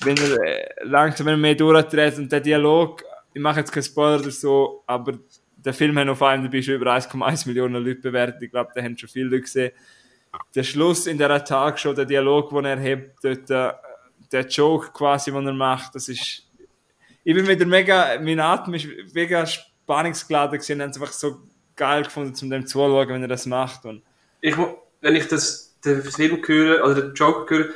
wenn er äh, langsam mehr durchdreht und der Dialog, ich mache jetzt keinen Spoiler oder so, aber der Film hat auf IMDb schon über 1,1 Millionen Leute bewertet, ich glaube, da haben schon viele Leute gesehen. Der Schluss in der Tagshow, der Dialog, den er hat, dort, äh, der Joke quasi, den er macht, das ist, ich bin wieder mega, mein Atem ist mega spannungsgeladen gewesen und habe es einfach so geil gefunden, zum dem zuzuschauen, wenn er das macht und Ich, wenn ich das, den Film höre, oder den Joker höre,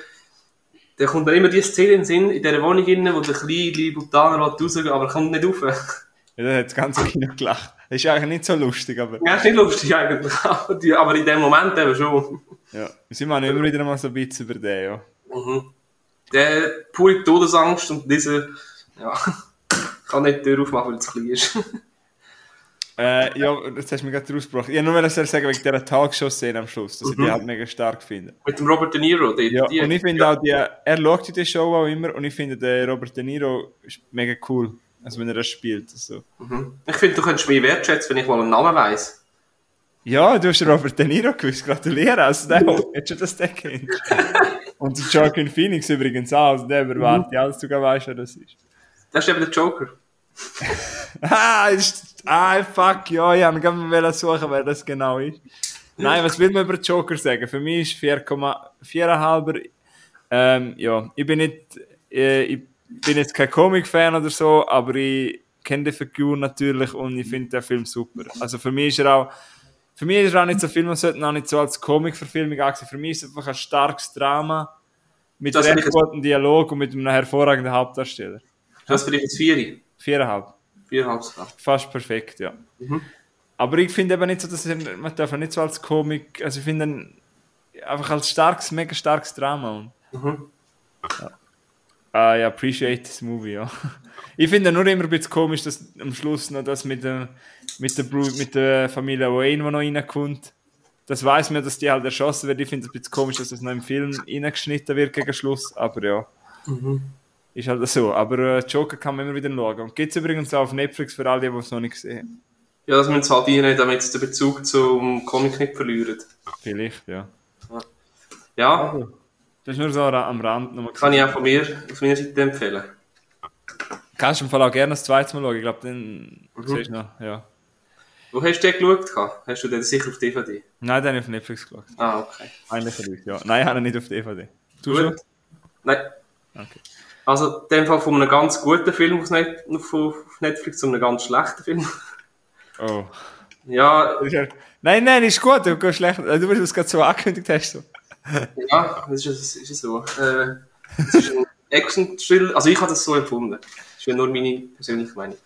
dann kommt dann immer die Szene in den Sinn, in dieser Wohnung innen, wo der kleine Butaner rausgeht, aber er kommt nicht rauf. Ja, da hat das ganze Kino gelacht. Das ist eigentlich nicht so lustig, aber Ja, ist nicht lustig eigentlich, aber, in dem Moment eben schon. ja. Wir sind immer wieder mal so ein bisschen über den, ja. Mhm. Der pure Todesangst und diese, ja, ich kann nicht die Tür aufmachen, weil es klein ist. Äh, ja, das hast du mir gerade rausgebracht. Ich wollte nur sagen, wegen dieser Talkshow-Szene am Schluss, dass ich Mhm. die halt mega stark finde. Mit dem Robert De Niro, die, Ja, die, und ich finde auch, die, er schaut in die Show auch immer und ich finde, der Robert De Niro ist mega cool, also wenn er das spielt. Also. Mhm. Ich finde, du könntest mich wertschätzen, wenn ich mal einen Namen weiss. Ja, du hast Robert De Niro gewusst, gratuliere. Also der hättest du das den kennst. Und der Joaquin Phoenix übrigens auch, also der erwartet ja, dass du gar weißt, wer das ist. Das ist eben der Joker. Ah, ist, ah, fuck, ja, ich wollte mal suchen, wer das genau ist. Nein, was will man über Joker sagen? Für mich ist 4,4,5. Ähm, ja, ich bin nicht, äh, ich bin jetzt kein Comic-Fan oder so, aber ich kenne die Figur natürlich und ich finde den Film super. Also für mich ist er auch, für mich ist er auch nicht so Film, man sollte ihn auch nicht so als Comic-Verfilmung ansehen. Für mich ist es einfach ein starkes Drama mit Das recht finde ich- gutem Dialog und mit einem hervorragenden Hauptdarsteller. Das ist vielleicht ein Vieri. Viereinhalb. Viereinhalb sogar. Fast perfekt, ja. Mhm. Aber ich finde eben nicht so, dass er, man darf nicht so als Comic, also ich finde einfach als starkes, mega starkes Drama. Mhm. Ah, I appreciate this movie, ja. Ich finde nur immer ein bisschen komisch, dass am Schluss noch das mit der, mit der, Bru- mit der Familie Wayne, die noch reinkommt. Das weiß man, dass die halt erschossen wird. Ich finde es ein bisschen komisch, dass das noch im Film reingeschnitten wird gegen Schluss. Aber ja, Mhm. Ist halt so. Aber äh, Joker kann man immer wieder schauen. Und gibt es übrigens auch auf Netflix für alle, die es noch nicht gesehen haben. Ja, das müssen sie halt rein, damit sie den Bezug zum Comic nicht verlieren. Vielleicht, ja. Ja, Das ist nur so am Rand nochmal kann ich auch von mir, auf meiner Seite empfehlen. Kannst du im Fall auch gerne das zweite Mal schauen. Ich glaube, dann Mhm. siehst du noch, ja. Wo hast du den geschaut? Hast du den sicher auf DVD? Nein, den habe ich auf Netflix geschaut. Ah, okay. Eigentlich nicht, ja. Nein, ich habe ihn nicht auf DVD. Du schon? Gut. Nein. Okay. Also, in dem Fall von einem ganz guten Film auf Net- auf auf Netflix zu einem ganz schlechten Film. Oh. Ja, Nein, nein, ist gut, du gehst schlecht. Du wirst es gerade so angekündigt hast. So. ja, das ist, ist so. Äh, es ist ein Action-Thriller, also ich habe das so empfunden. Das ist ja nur meine persönliche Meinung.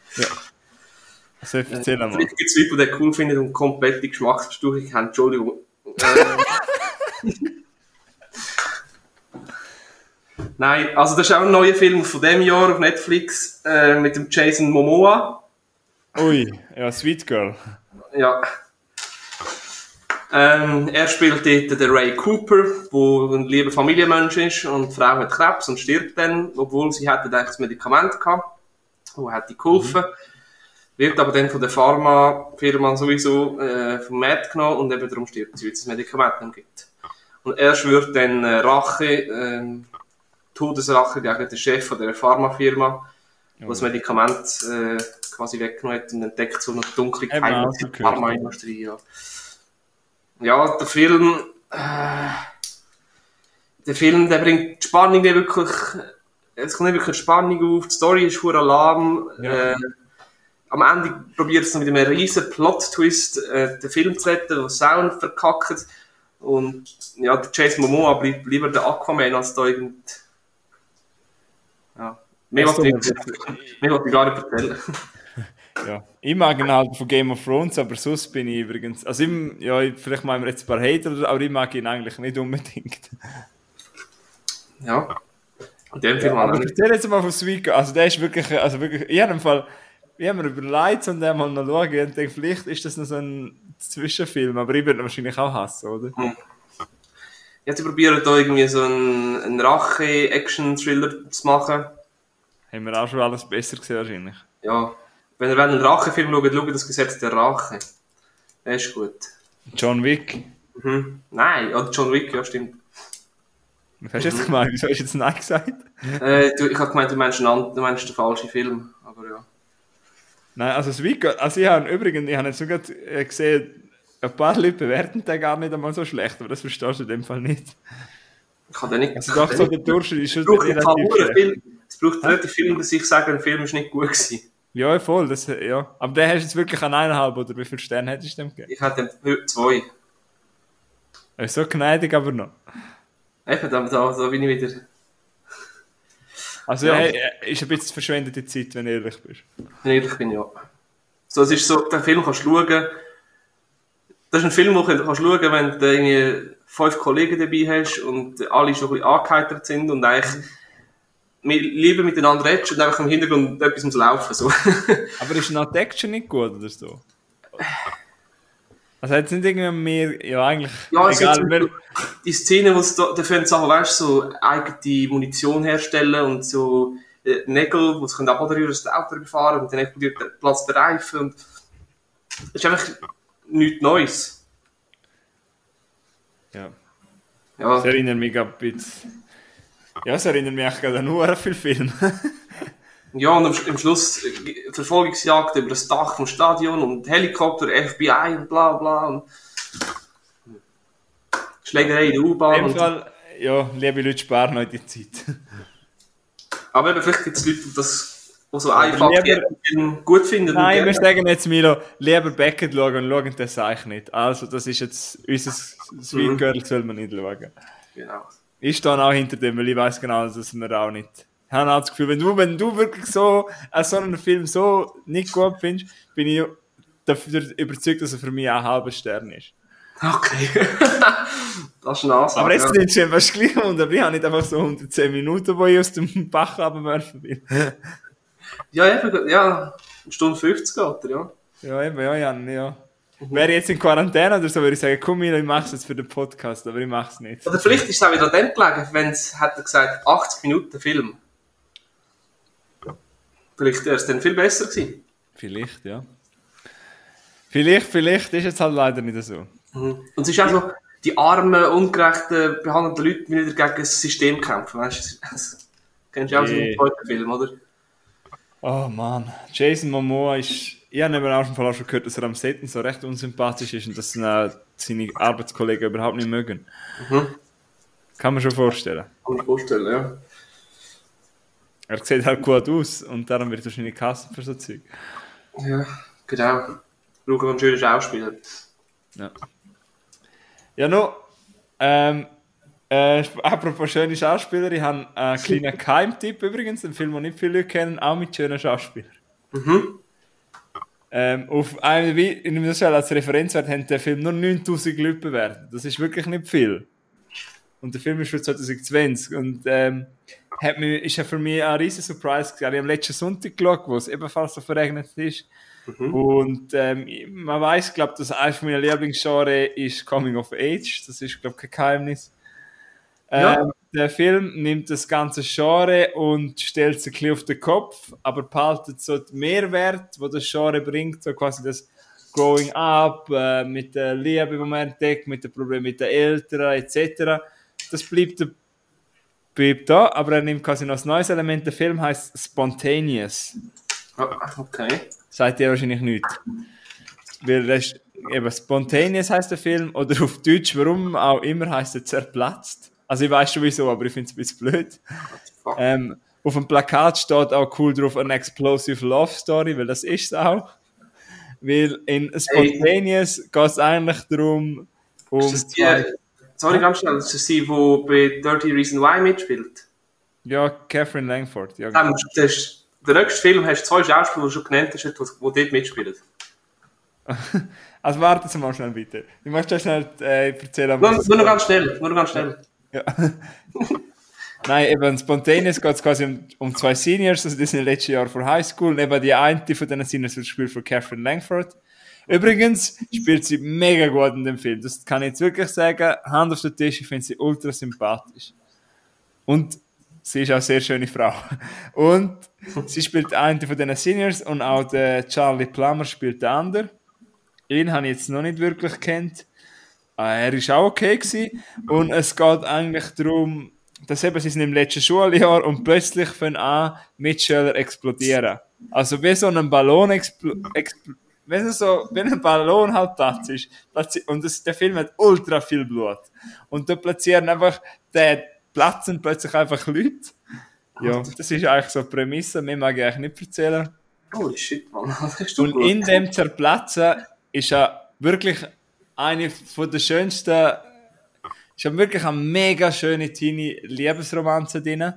Also, erzähl mal. Vielleicht gibt es Leute, die den cool finden und komplett die Geschmacksverstörung haben. Entschuldigung. Äh, Nein, also das ist auch ein neuer Film von dem Jahr auf Netflix äh, mit dem Jason Momoa. Ui, ja, Sweet Girl. Ja. Ähm, er spielt dort den Ray Cooper, der ein lieber Familienmensch ist und die Frau hat Krebs und stirbt dann, obwohl sie hatte eigentlich das Medikament gehabt, wo hat die geholfen. Wird aber dann von der Pharmafirma sowieso äh, vom Markt genommen und eben darum stirbt sie, weil es das Medikament nicht gibt. Und er schwört dann äh, Rache, ähm, Todesrache gegen den Chef von der Pharmafirma, der das Medikament äh, quasi weggenommen hat und entdeckt so eine dunkle Geheimnis der. Pharmaindustrie. Ja. ja, der Film, äh, der Film, der bringt die Spannung nicht wirklich, es kommt nicht wirklich Spannung auf, die Story ist vor Alarm, Ja. äh, am Ende probiert es noch mit einem riesen Plot-Twist äh, den Film zu retten, der Sound verkackt. Und ja, der Jason Momoa bleibt lieber der Aquaman als da irgend. Mehr wollte ich, ich gar nicht erzählen. Ja. Ich mag ihn halt von Game of Thrones, aber sonst bin ich übrigens. Also, ich, ja, ich- vielleicht machen wir jetzt ein paar Hater, aber ich mag ihn eigentlich nicht unbedingt. Ja. In dem Film Ja, aber nicht. erzähl jetzt mal von Sweet. Also, der ist wirklich. Also wirklich ich habe im Fall. Ich habe mir überlegt, und den mal noch schauen. Ich denke, vielleicht ist das noch so ein Zwischenfilm, aber ich würde ihn wahrscheinlich auch hassen, oder? Ja, sie probieren da irgendwie so einen, einen Rache-Action-Thriller zu machen. Haben wir auch schon alles besser gesehen, wahrscheinlich. Ja. Wenn ihr einen Rachefilm schaut, schaut das Gesetz der Rache. Der ist gut. John Wick. Mhm. Nein, ja, John Wick, ja, stimmt. Was hast du jetzt gemeint? Wieso hast du jetzt Nein gesagt? Äh, du, ich habe gemeint, du meinst, einen, du meinst den falschen Film. Aber ja. Nein, also Sweet Girl. Also, ich habe übrigens, ich habe jetzt sogar äh, gesehen, ein paar Leute bewerten den gar nicht einmal so schlecht, aber das verstehst du in dem Fall nicht. Ich kann den nicht. Also, doch, so der Durchschnitt ist schon relativ schlecht. viel, es braucht relativ viel, dass ich sage, ein Film ist nicht gut gewesen. Ja, voll, das, ja. Aber den hast du jetzt wirklich an eineinhalb, oder wie viele Sterne hättest du dem gegeben? Ich hatte dem zwei. Er ist so gnädig, aber noch. Eben, da, da, da bin ich wieder. Also, Ja. er ist ein bisschen verschwendete Zeit, wenn du ehrlich bist. Wenn ich ehrlich bin, ja. So, es ist so, den Film kannst du schauen. Das ist ein Film, den du kannst schauen, wenn du irgendwie fünf Kollegen dabei hast und alle schon ein bisschen angeheitert sind und eigentlich mit- lieber miteinander redest und einfach im Hintergrund etwas muss laufen. So. Aber ist noch die Action nicht gut oder so? Also, jetzt nicht irgendwie mehr, ja, eigentlich. Ja, egal, wer, die Szene, wo es da, da können Sachen, weißt so eigene Munition herstellen und so äh, Nägel, die sie können dass das Auto befahren und dann explodiert Platz der Reifen und das ist einfach nichts Neues. ja. Ja, Das erinnert mich ein bisschen. Ja, es erinnert mich gerade an nur viel Film. ja und am, am Schluss äh, Verfolgungsjagd über das Dach vom Stadion und Helikopter, FBI und bla bla und Schlägerei in der U-Bahn. und- Fall, ja, liebe Leute, sparen euch die Zeit. Aber eben, vielleicht gibt es Leute, die das die so einfach lieber- gut finden. Nein, wir sagen jetzt Milo, lieber Beckett schauen und schauen das eigentlich nicht. Also, das ist jetzt unser Sweet Mhm. Girl, soll man nicht schauen. Genau. Ich stehe auch hinter dem, weil ich weiß genau, dass wir auch nicht. Ich habe auch das Gefühl, wenn du, wenn du wirklich so äh, so einen Film so nicht gut findest, bin ich dafür überzeugt, dass er für mich auch ein halber Stern ist. Okay. das ist eine Ansage. Aber jetzt ja. sind schon fast gleich und aber ich habe nicht einfach so 110 Minuten, wo ich aus dem Bach abwerfen will. Ja, eben, ja, eine Stunde 50 geht er, ja. Ja, eben, ja, Jan, ja. Wäre ich jetzt in Quarantäne oder so, würde ich sagen, komm Milo, ich mach's jetzt für den Podcast, aber ich mach's nicht. Oder vielleicht ist es auch wieder dann gelegen, wenn es, hat er gesagt, 80 Minuten Film. Vielleicht wäre es dann viel besser gewesen. Vielleicht, ja. Vielleicht, vielleicht ist es halt leider nicht so. Mhm. Und es ist auch so, die armen, ungerechten, behandelten Leute die wieder gegen das System kämpfen, weißt du? Das kennst du auch so einen Film, oder? Oh Mann, Jason Momoa ist. Ich habe eben auch schon auch schon gehört, dass er am Set so recht unsympathisch ist und dass äh, seine Arbeitskollegen überhaupt nicht mögen. Mhm. Kann man schon vorstellen. Kann mir vorstellen, ja. Er sieht halt gut aus und darum wird er wahrscheinlich Kassen für so Zeug. Ja, genau. Schauen wir einen schönen Schauspieler. Ja. Ja, no. Ähm, äh, apropos schöne Schauspieler, ich habe einen kleinen Keimtipp übrigens, einen Film, den nicht viele Leute kennen, auch mit schönen Schauspielern. Mhm. Ähm, auf IMDb, in dem Fall als Referenzwert, haben der Film nur 9000 Leute bewertet. Das ist wirklich nicht viel. Und der Film ist für 2020 und ähm, hat mich, ist ja für mich ein riesen Surprise gewesen. Ich habe am letzten Sonntag geschaut, wo es ebenfalls so verregnet ist. Und ähm, man weiß, glaube dass eines meiner Lieblingsgenre ist Coming of Age. Das ist, glaube kein Geheimnis. Ja. Der Film nimmt das ganze Genre und stellt es ein bisschen auf den Kopf, aber behaltet so den Mehrwert, wo das Genre bringt, so quasi das Growing Up, äh, mit der Liebe, die man entdeckt, mit den Problemen mit den Eltern etc. Das bleibt, bleibt da, aber er nimmt quasi noch ein neues Element. Der Film heißt Spontaneous. Ah, okay. Sagt ihr wahrscheinlich nicht. Weil das ist, eben Spontaneous heißt der Film, oder auf Deutsch, warum auch immer, heißt er zerplatzt. Also ich weiß schon wieso, aber ich finde es ein bisschen blöd. Ähm, auf dem Plakat steht auch cool drauf an Explosive Love Story, weil das ist es auch. Weil in Spontaneous geht es eigentlich darum, um Ist das die, zwei, sorry, ganz schnell, das ist die, die bei Dirty Reason Why mitspielt. ja, Catherine Langford. Ja, genau. Das ist, der nächste Film hast du zwei Schauspieler, die du schon genannt hast, die, die dort mitspielen. Also warten Sie mal schnell bitte. Ich möchte schnell äh, erzählen, Nur, was- nur noch ganz schnell, nur noch ganz schnell. Ja. Nein, eben Spontaneous geht es quasi um, um zwei Seniors, also die sind im letzten Jahr vor Highschool. Und eben die eine von diesen Seniors wird gespielt von Catherine Langford. Übrigens spielt sie mega gut in dem Film. Das kann ich jetzt wirklich sagen. Hand auf den Tisch, ich finde sie ultra sympathisch. Und sie ist auch eine sehr schöne Frau. Und sie spielt eine von diesen Seniors und auch der Charlie Plummer spielt den anderen. Ihn habe ich jetzt noch nicht wirklich kennt. Ah, Er ist auch okay gewesen. Und es geht eigentlich darum, dass eben sie sind im letzten Schuljahr und plötzlich fangen an, Mitschüler explodieren. Also wie so ein Ballon expl expl wenn es so, wenn ein Ballon halt Platz ist, und das, der Film hat ultra viel Blut. Und da platzieren einfach, der platzen plötzlich einfach Leute. Ja, das ist eigentlich so eine Prämisse, mehr mag ich eigentlich nicht erzählen. Holy shit, Mann. Und in dem Zerplatzen ist ja wirklich eine von der schönsten, ist ja wirklich eine mega schöne teenie Liebesromanze drin.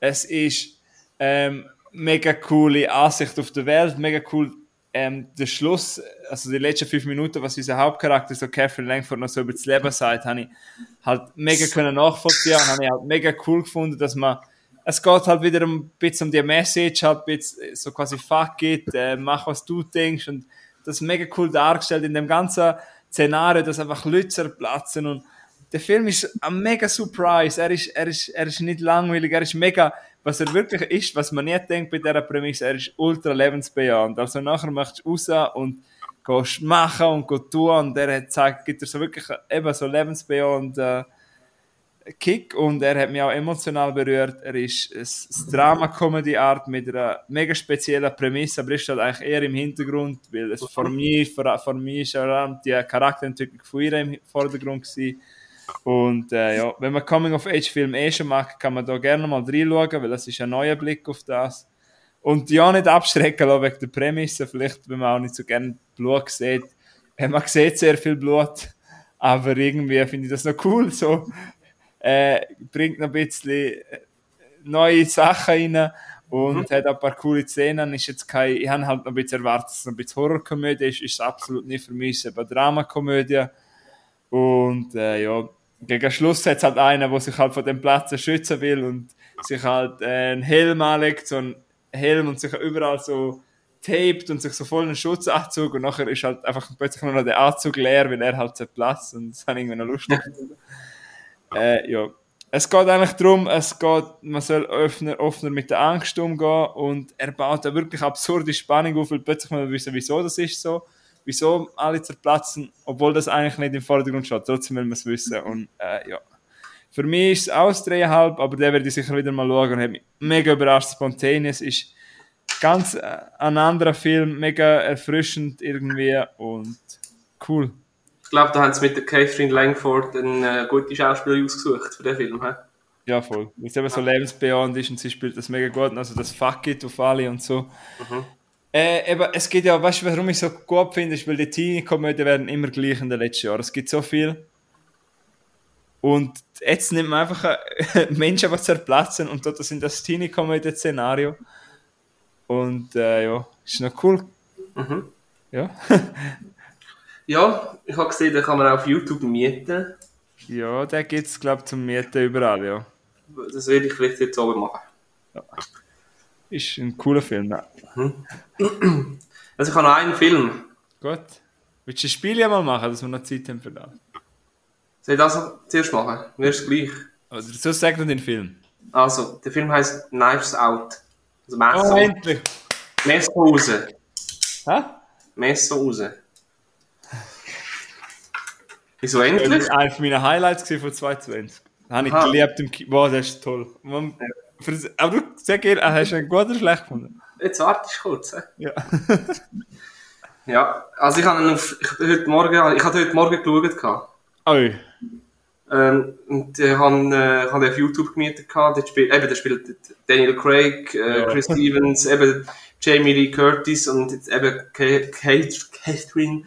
Es ist ähm, mega coole Ansicht auf die Welt, mega cool ähm, der Schluss, also die letzten fünf Minuten, was unser Hauptcharakter, so Catherine Langford, noch so über das Leben sagt, habe ich halt mega können nachvollziehen, habe ich halt mega cool gefunden, dass man es geht halt wieder ein bisschen um die Message, halt ein bisschen so quasi fuck it, äh, mach was du denkst und das ist mega cool dargestellt in dem ganzen Szenario, dass einfach Leute zerplatzen und der Film ist ein mega Surprise, er ist, er ist, er ist nicht langweilig, er ist mega, was er wirklich ist, was man nicht denkt bei dieser Prämisse, er ist ultra lebensbejahend, also nachher machst du raus und gehst machen und gehst tun und er hat zeigt, gibt er so wirklich eben so lebensbejahend äh, Kick und er hat mich auch emotional berührt. Er ist ein Drama-Comedy-Art mit einer mega speziellen Prämisse, aber ist halt eigentlich eher im Hintergrund, weil es vor mir, vor, vor mir ist ja die Charakterentwicklung von ihr im Vordergrund gewesen. Und äh, ja, wenn man Coming-of-Age-Film eh schon mag, kann man da gerne mal reinschauen, weil das ist ein neuer Blick auf das. Und ja, nicht abschrecken lassen wegen der Prämisse, vielleicht, wenn man auch nicht so gerne Blut sieht. Man sieht sehr viel Blut, aber irgendwie finde ich das noch cool, so, äh, bringt noch ein bisschen äh, neue Sachen rein und mhm. hat ein paar coole Szenen. Ist jetzt kein, ich habe halt noch ein bisschen erwartet, dass es ein bisschen Horrorkomödie ist, ist absolut nicht für mich, ist eine Dramakomödie. Und äh, ja, gegen Schluss hat es halt einen, der sich halt von dem Platz schützen will und sich halt äh, einen Helm anlegt, so einen Helm und sich überall so taped und sich so voll einen Schutzanzug und nachher ist halt einfach plötzlich nur noch der Anzug leer, weil er halt Platz und das habe ich irgendwie noch lustig äh, ja. Es geht eigentlich darum, es geht, man soll offener, offener mit der Angst umgehen und er baut da wirklich absurde Spannung auf, weil plötzlich mal wissen, wieso das ist so wieso alle zerplatzen, obwohl das eigentlich nicht im Vordergrund steht. Trotzdem will man es wissen. Und äh, ja. Für mich ist es aus dreieinhalb, aber der werde ich sicher wieder mal schauen und hat mich mega überrascht. Spontaneous ist ganz äh, ein anderer Film, mega erfrischend irgendwie und cool. Ich glaube, da haben sie mit der Catherine Langford eine äh, gute Schauspielerin ausgesucht für den Film. He? Ja, voll. Weil es eben so lebensbejahend ist und sie spielt das mega gut. Also das Fuck it auf alle und so. Mhm. Äh, eben, es geht ja, weißt du, warum ich so gut finde, ist, weil die Teenie-Komödien werden immer gleich in den letzten Jahren. Es gibt so viel. Und jetzt nimmt man einfach Menschen was zerplatzen und dort sind das Teenie-Komödie-Szenario. Und äh, ja, ist noch cool. Mhm. Ja. ja, ich habe gesehen, den kann man auf YouTube mieten. Ja, den gibt es, glaube ich, zum Mieten überall, ja. Das werde ich vielleicht jetzt auch machen. Ja. Ist ein cooler Film, ja. Mhm. Also ich habe noch einen Film. Gut. Willst du ein Spiel ja mal machen, dass wir noch Zeit haben für das? Soll ich das zuerst machen? Mir ist gleich. Oder so sag den Film. Also, der Film heißt Knives Out. Also Messer. Oh, endlich! Messer raus. Hä? Messer raus. Wieso endlich? Das war eines meiner Highlights von 2020. Das habe ich geliebt im Kino. Wow, das ist toll. Man, ja. Aber du, sag ihr, hast du einen gut oder schlecht gefunden? Jetzt warte ich kurz. He? Ja. ja, also ich habe auf, ich, heute Morgen, ich habe heute Morgen geschaut. Oh. Ähm, und ich habe, äh, habe auf YouTube gemietet. Dort spielt, eben, da spielt Daniel Craig, äh, ja. Chris Stevens, eben Jamie Lee Curtis und jetzt eben Catherine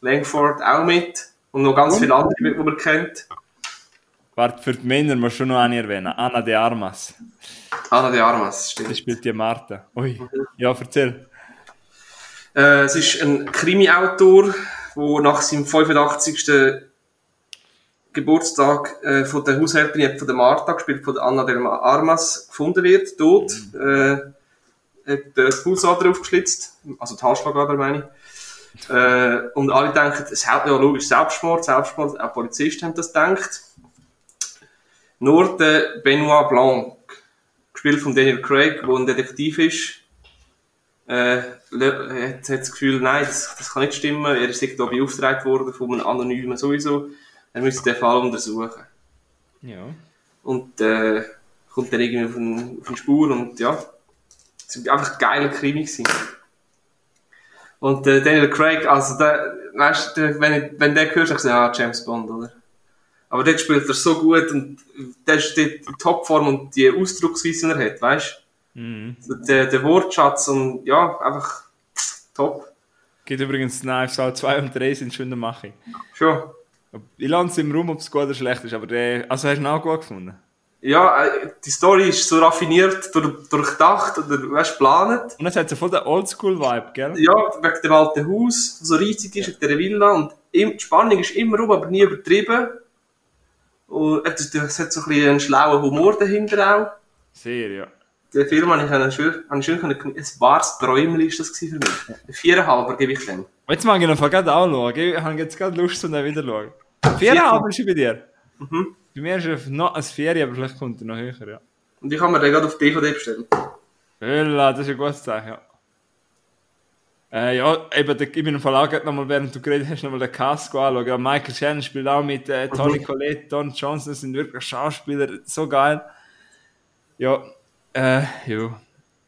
Langford auch mit. Und noch ganz und? viele andere, die man kennt. Warte, für die Männer muss schon noch eine erwähnen. Anna de Armas. Anna de Armas, stimmt. Das spielt die Marta. Ui. Ja, erzähl. Äh, es ist ein Krimi-Autor, der nach seinem 85. Geburtstag äh, von der Haushälterin von der Marta, gespielt von der Anna de Armas, gefunden wird, tot. Mhm. Äh, hat die Pulsader aufgeschlitzt, also die Halsschlagader meine ich. Äh, und alle denken, es hat ja logisch Selbstmord, Selbstmord, auch Polizisten haben das gedacht. Nur der Benoit Blanc, gespielt von Daniel Craig, der ein Detektiv ist, äh, hat, hat das Gefühl, nein, das, das kann nicht stimmen. Er ist da beauftragt worden von einem Anonymen sowieso. Er müsste den Fall untersuchen. Ja. Und äh, kommt dann irgendwie auf eine, auf eine Spur und ja, es war einfach ein geiler Krimi. Gewesen. Und äh, Daniel Craig, also der, weißt du, wenn, wenn der hörst, ich sage, ah, James Bond, oder? Aber dort spielt er so gut und der ist die Topform und die Ausdrucksweise, die er hat, weißt du? Mhm. Der, der Wortschatz und ja, einfach top. Geht übrigens Knives Out 2 und 3 sind schon der Mache. Schon. Ich lande im Raum, ob es gut oder schlecht ist, aber der, also hast du ihn auch gut gefunden? Ja, äh, die Story ist so raffiniert, durch, durchdacht oder weißt, geplant. Und es hat so voll den Oldschool-Vibe, gell? Ja, wegen dem alten Haus, das so riesig ist, ja. wegen dieser Villa und die Spannung ist immer rum, aber nie übertrieben. Und es hat so ein bisschen einen schlauen Humor dahinter auch. Sehr, ja. Der Film habe ich, schön, habe ich schön können, ein wahres Träumchen ist das für mich. Ein Viereinhalber gebe ich dem. Jetzt mag ich noch gerade auch schauen. Ich habe jetzt gerade Lust, um den wieder zu schauen. Viereinhalber ist bei dir? Mhm. Bei mir ist es noch ein Vier, aber vielleicht kommt er noch höher, ja. Und ich kann mir den gerade auf DVD bestellen. Hölla, das ist ein gutes Zeichen, ja. Äh, ja, eben, ich bin im Verlag nochmal, während du geredet hast, nochmal den Casco anschauen. Ja, Michael Shannon spielt auch mit, äh, Tony Collette, Don Johnson sind wirklich Schauspieler, so geil. Ja, äh, ja.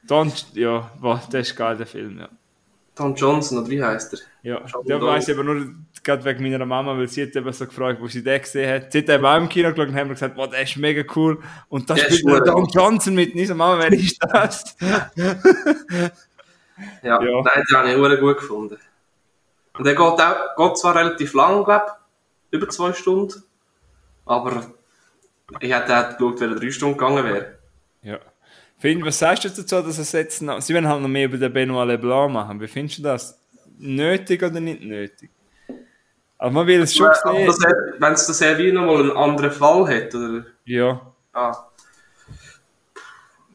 Don, ja, boah, das ist geil, der Film, ja. Don Johnson, oder wie heißt er? Ja, da. weiß ich aber nur gerade wegen meiner Mama, weil sie hat eben so gefragt, wo sie den gesehen hat. Sie hat eben auch im Kino geschaut und haben gesagt, wow, der ist mega cool. Und da Der spielt der cool. Don Johnson mit. Und ich so, Mama, wer ist das? Ja, Ja. nein, den habe ich gut gefunden. Und der geht, auch, geht zwar relativ lang, glaube über zwei Stunden, aber ich hätte auch geschaut, wenn er drei Stunden gegangen wäre. ja. Finn, was sagst du dazu, dass es jetzt noch, sie wollen halt noch mehr über den Benoit Leblanc machen. Wie findest du das? Nötig oder nicht nötig? Aber man will es schon Aber sehen. Wenn es das wie nochmal einen anderen Fall hat, oder? Ja, Ah.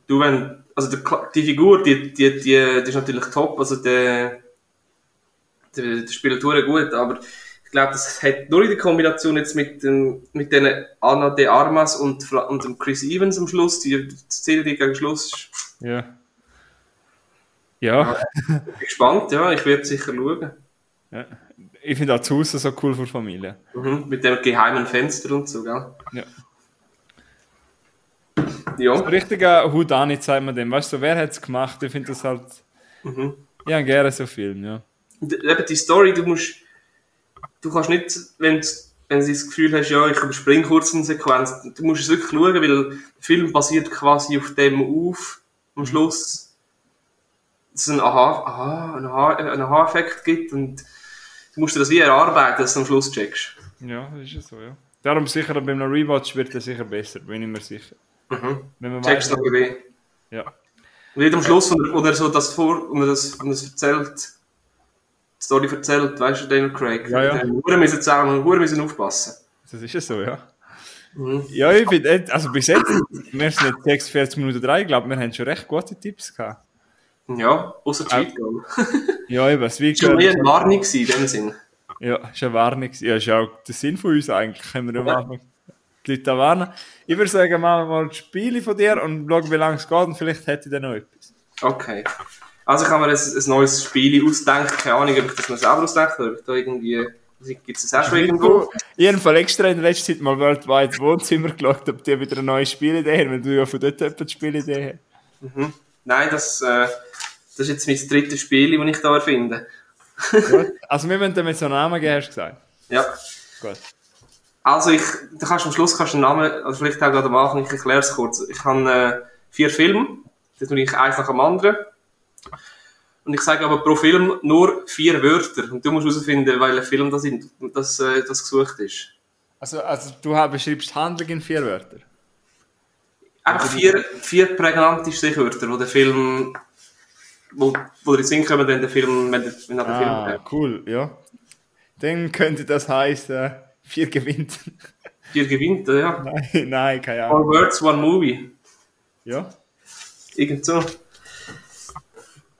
Du, wenn, also der, die Figur, die, die, die, die ist natürlich top, also der, der, der spielt gut, aber ich glaube, das hat nur in der Kombination jetzt mit dem, mit den Anna de Armas und, und dem Chris Evans am Schluss, die, die Szene, die gegen Schluss ist, ja. Ja, ich bin gespannt, ja, ich werde sicher schauen. ja. ich finde auch das Haus so cool für Familie. Mhm, mit dem geheimen Fenster und so, gell? Ja. Ja. Richtiger Houdanit, sagt man dem. Weißt du, wer hat es gemacht? Ich finde das halt. Mhm. Ja, gerne so Film, ja. Eben die Story, du musst, du kannst nicht, wenn du, wenn du das Gefühl hast, ja, ich überspringe kurz eine Sequenz, du musst es wirklich schauen, weil der Film basiert quasi auf dem auf, am Schluss, es einen Aha, Aha, einen Aha, einen Aha-Effekt gibt und du musst dir das wie erarbeiten, dass du am Schluss checkst. Ja, das ist ja so, ja. Darum sicher, beim Rewatch wird er sicher besser, bin ich mir sicher. Mhm. Wenn man Checkst du noch wie. ja. Und nicht am Schluss, wo er, so das vor, er das, er das erzählt, die Story erzählt, weißt du, Daniel Craig. Ja, ja. Wir müssen zusammen, wir müssen aufpassen. Das ist ja so, ja. Mhm. Ja, ich finde, also bis jetzt, wir sind jetzt 46 Minuten drei, ich glaube, wir haben schon recht gute Tipps gehabt. Ja, außer Cheat Gun. Ja, eben, das Das war eine Warnung in dem Sinn. Ja, ist eine Warnung. Ja, ist auch der Sinn von uns eigentlich. Können wir am Anfang die Leute da warnen. Ich würde sagen, machen wir mal die Spiele von dir und schauen, wie lange es geht und vielleicht hätte ich dann noch etwas. Okay. Also habe mir ein, ein neues Spiel ausgedacht. Keine Ahnung, ob ich das mir selber ausgedacht habe. Ob ich da irgendwie... Gibt es das auch schon irgendwo? Ich habe extra in der letzten Zeit mal weltweit Wohnzimmer geschaut, ob die wieder eine neue Spielidee haben, weil du ja von dort etwas Spielidee hast. Nein, das, äh, das ist jetzt mein drittes Spiel, das ich da erfinde. Gut. Also wir wollen damit so einen Namen geben, hast du gesagt. Ja. Gut. Also ich, da kannst du am Schluss kannst du den Namen, also vielleicht auch gerade am Anfang, ich erkläre es kurz. Ich habe äh, vier Filme, das tue ich eins nach dem anderen. Und ich sage aber pro Film nur vier Wörter. Und du musst herausfinden, welcher Film das, sind, das, äh, das gesucht ist. Also, also du hast- beschreibst Handlung in vier Wörter. Einfach vier, vier prägnante Stichwörter, wo der Film, wo, wo den Sinn kommen, wenn der Film, wenn, der, wenn er den Film Ah, hat. cool, ja. Dann könnte das heißen, vier gewinnt. Vier gewinnt, ja. nein, nein, keine Four Ahnung. Words, One Movie. Ja. Irgend so.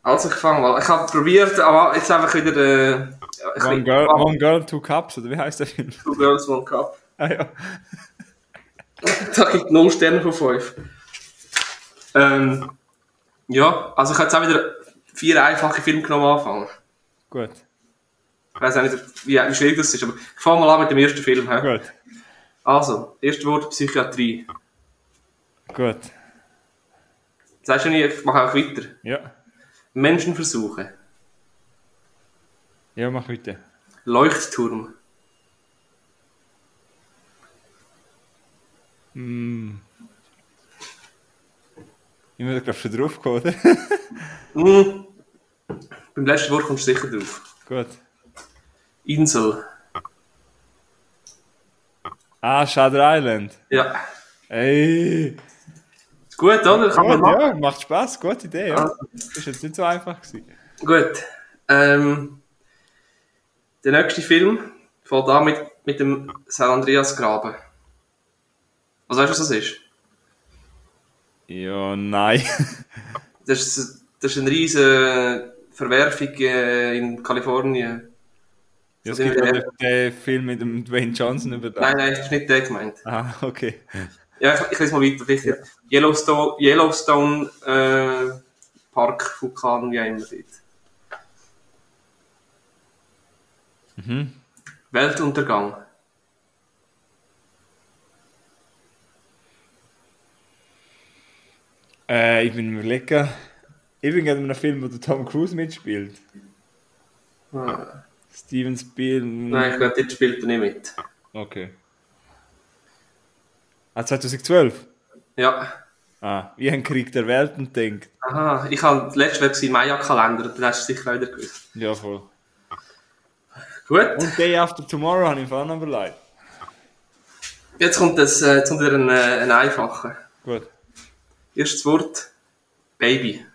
Also ich fange mal. Ich habe probiert, aber jetzt einfach wieder äh, ein One Girl, One Girl, Two Cups, oder wie heißt der Film? Two Girls, One Cup. Ah ja. Da gibt 0 Sterne von 5. Ähm, ja, also ich habe jetzt auch wieder vier einfache Filme genommen am Anfang. Gut, Ich weiß auch nicht, wie, wie schwierig das ist, aber ich fange mal an mit dem ersten Film. He? gut, Also, erste Wort Psychiatrie. gut. Sagst du nicht, ich mache auch weiter. Ja, Menschenversuche. ja, mach bitte. Leuchtturm. Mm. Ich bin glaube schon drauf gekommen, oder? Hm. Beim letzten Wort kommst du sicher drauf. gut. Insel. Ah, Shutter Island. Ja. Ey. Ist gut, oder? Kann man Gut, machen. ja, macht Spaß, gute Idee, ja. Ah. Ist jetzt nicht so einfach gewesen. Gut. Ähm, der nächste Film fällt an mit, mit dem San Andreas Graben. Was weißt du, was das ist? Ja, nein. Das ist, das ist eine riesige Verwerfung äh, in Kalifornien. Ja, es gibt ja den, den Film mit dem Dwayne Johnson über da. Nein, nein, das ist nicht der gemeint. Ah, okay. Ja, ich, ich lese mal weiter. Vielleicht Yellowstone, Yellowstone äh, Park, Vulkan, wie auch immer dort. Mhm. Weltuntergang. Äh, ich bin mir überlegen. Ich bin gerade in einem Film, wo der Tom Cruise mitspielt. Ah. Steven Spiel. Nein, ich glaube, dort spielt er nicht mit. Okay. Ah, 2012? Ja. Ah, wie ein Krieg der Welten denkt. Aha, ich habe letztes Mal gesehen, Maya-Kalender, dann hast du sicher wieder gewusst. Ja, voll. Gut, Und Day After Tomorrow habe ich vorhin überlegt. jetzt kommt, das, äh, jetzt kommt wieder ein, äh, ein einfacher. Gut. Erstes Wort, Baby.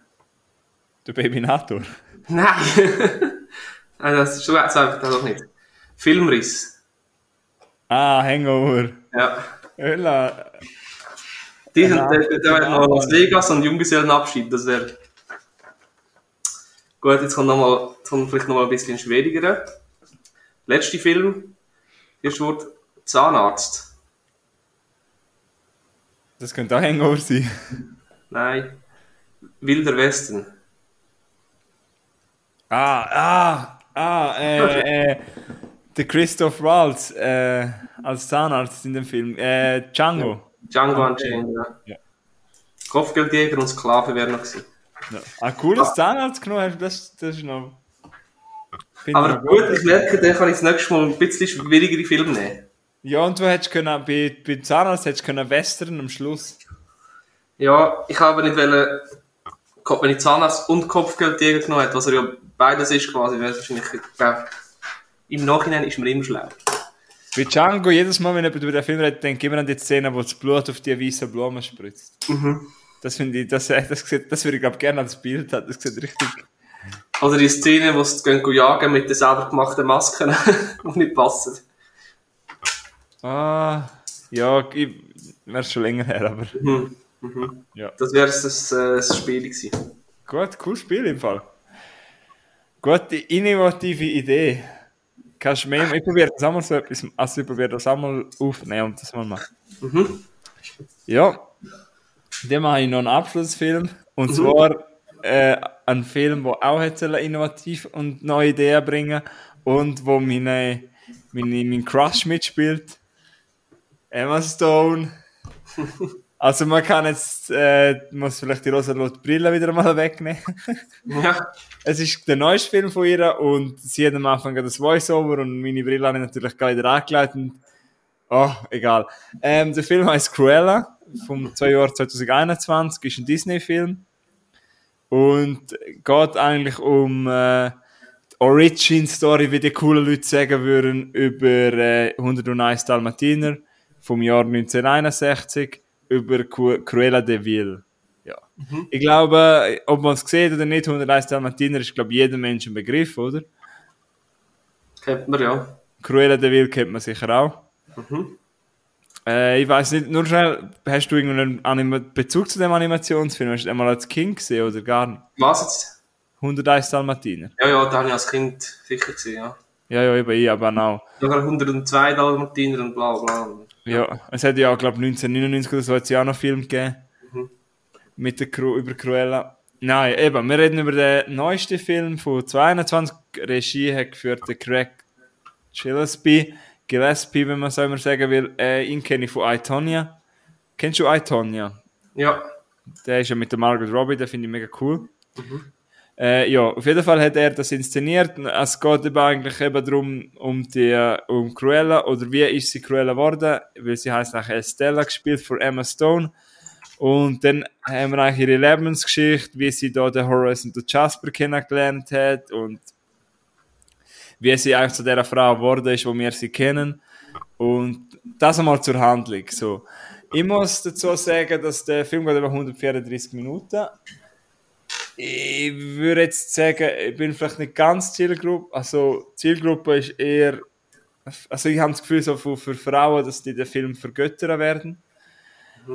Der Babynator. Nein! Nein, das ist so einfach das doch nicht. Filmriss. Ah, Hangover. Ja. Hölla. Die sind, der, der wäre noch Las Vegas und Junggesellenabschied, das wäre... Gut, jetzt kommt, noch mal, jetzt kommt vielleicht noch mal ein bisschen schwieriger. Letzter Film. Erstes Wort, Zahnarzt. Das könnte auch Hangover sein. Nein. Wilder Westen. Ah, ah, ah, äh, äh, der Christoph Waltz, äh, als Zahnarzt in dem Film. Äh, Django. Django anscheinend, ja. Ja. Kopfgeldjäger und Sklave wären noch gewesen. Ja. Ah, cooles Zahnarzt genommen hast, das, das ist noch... Aber gut, ich merke, dann kann ich das nächste Mal ein bisschen schwierigere Filme nehmen. Ja, und du hättest können, bei, bei Zahnarzt hättest können Western am Schluss. Ja, ich habe nicht wollen, wenn ich Zahnarzt und Kopfgeldjäger genommen hätte, was er ja beides ist quasi, wäre es wahrscheinlich, ich glaube, im Nachhinein ist man immer schlau. Bei Django, jedes Mal, wenn jemand über den Film redet, denke ich immer an die Szene, wo das Blut auf die weißen Blumen spritzt. Mhm. Das finde ich, das, das, das würde ich glaube gerne als Bild haben. Das sieht richtig. Oder die Szene, wo sie gehen jagen mit den selber gemachten Masken, die nicht passen. Ah, ja, ich, wäre schon länger her, aber. Mhm. Mhm. Ja. Das wäre das, äh, das Spiel gewesen. Gut, cooles Spiel im Fall. Gute, innovative Idee. Kannst du mehr, ich probiere das einmal so etwas, also ich probiere das einmal aufnehmen und das mal machen. Mhm. Ja, dann mache ich noch einen Abschlussfilm. Und zwar äh, ein Film, der auch hat innovativ und neue Ideen bringen und wo meine, meine, mein Crush mitspielt. Emma Stone. Also man kann jetzt, äh, muss vielleicht die rosa Brille wieder mal wegnehmen. Ja. Es ist der neueste Film von ihr und sie hat am Anfang das Voice-Over und meine Brille habe ich natürlich gleich wieder angelegt und oh, egal. Ähm, der Film heißt Cruella vom zwei Jahr 2021, ist ein Disney-Film und geht eigentlich um äh, die Origin-Story, wie die coolen Leute sagen würden, über äh, 101 Dalmatiner vom Jahr 1961 über Cru- Cruella de Vil. Ja. Ich glaube, ob man es sieht oder nicht, 101 Dalmatiner ist, glaube ich, jedem Menschen ein Begriff, oder? Kennt man ja. Cruella de Vil kennt man sicher auch. Mhm. Äh, ich weiß nicht, nur schnell, hast du irgendeinen Anima Bezug zu dem Animationsfilm? Hast du den mal als Kind gesehen oder gar nicht? Was jetzt? 101 Dalmatiner. Ja, ja, da habe ich als Kind sicher gesehen, ja. Ja, ja, eben, ich aber auch. Sogar 102 Dalmatiner und bla bla. Ja, es hat ja, glaube 1999 oder so, hat es ja auch noch einen Film gegeben. Mhm. Mit der Cru über Cruella. Nein, eben, wir reden über den neuesten Film von 22. Regie hat geführt der Craig Gillespie. Gillespie, wenn man so immer sagen will. Äh, ihn kenne ich von Itonia. Kennst du Itonia? Ja. Der ist ja mit der Margaret Robbie, den finde ich mega cool. Äh, ja, auf jeden Fall hat er das inszeniert. Es geht eben eigentlich eben darum, um die, um Cruella, oder wie ist sie Cruella geworden, weil sie heißt nachher Estella, gespielt von Emma Stone. Und dann haben wir eigentlich ihre Lebensgeschichte, wie sie da den Horace und den Jasper kennengelernt hat und wie sie eigentlich zu der Frau geworden ist, wo wir sie kennen. Und das einmal zur Handlung. So. Ich muss dazu sagen, dass der Film geht über 134 Minuten. Ich würde jetzt sagen, ich bin vielleicht nicht ganz Zielgruppe. Also, Zielgruppe ist eher. Also, ich habe das Gefühl, so für, für Frauen, dass die den Film vergöttern werden.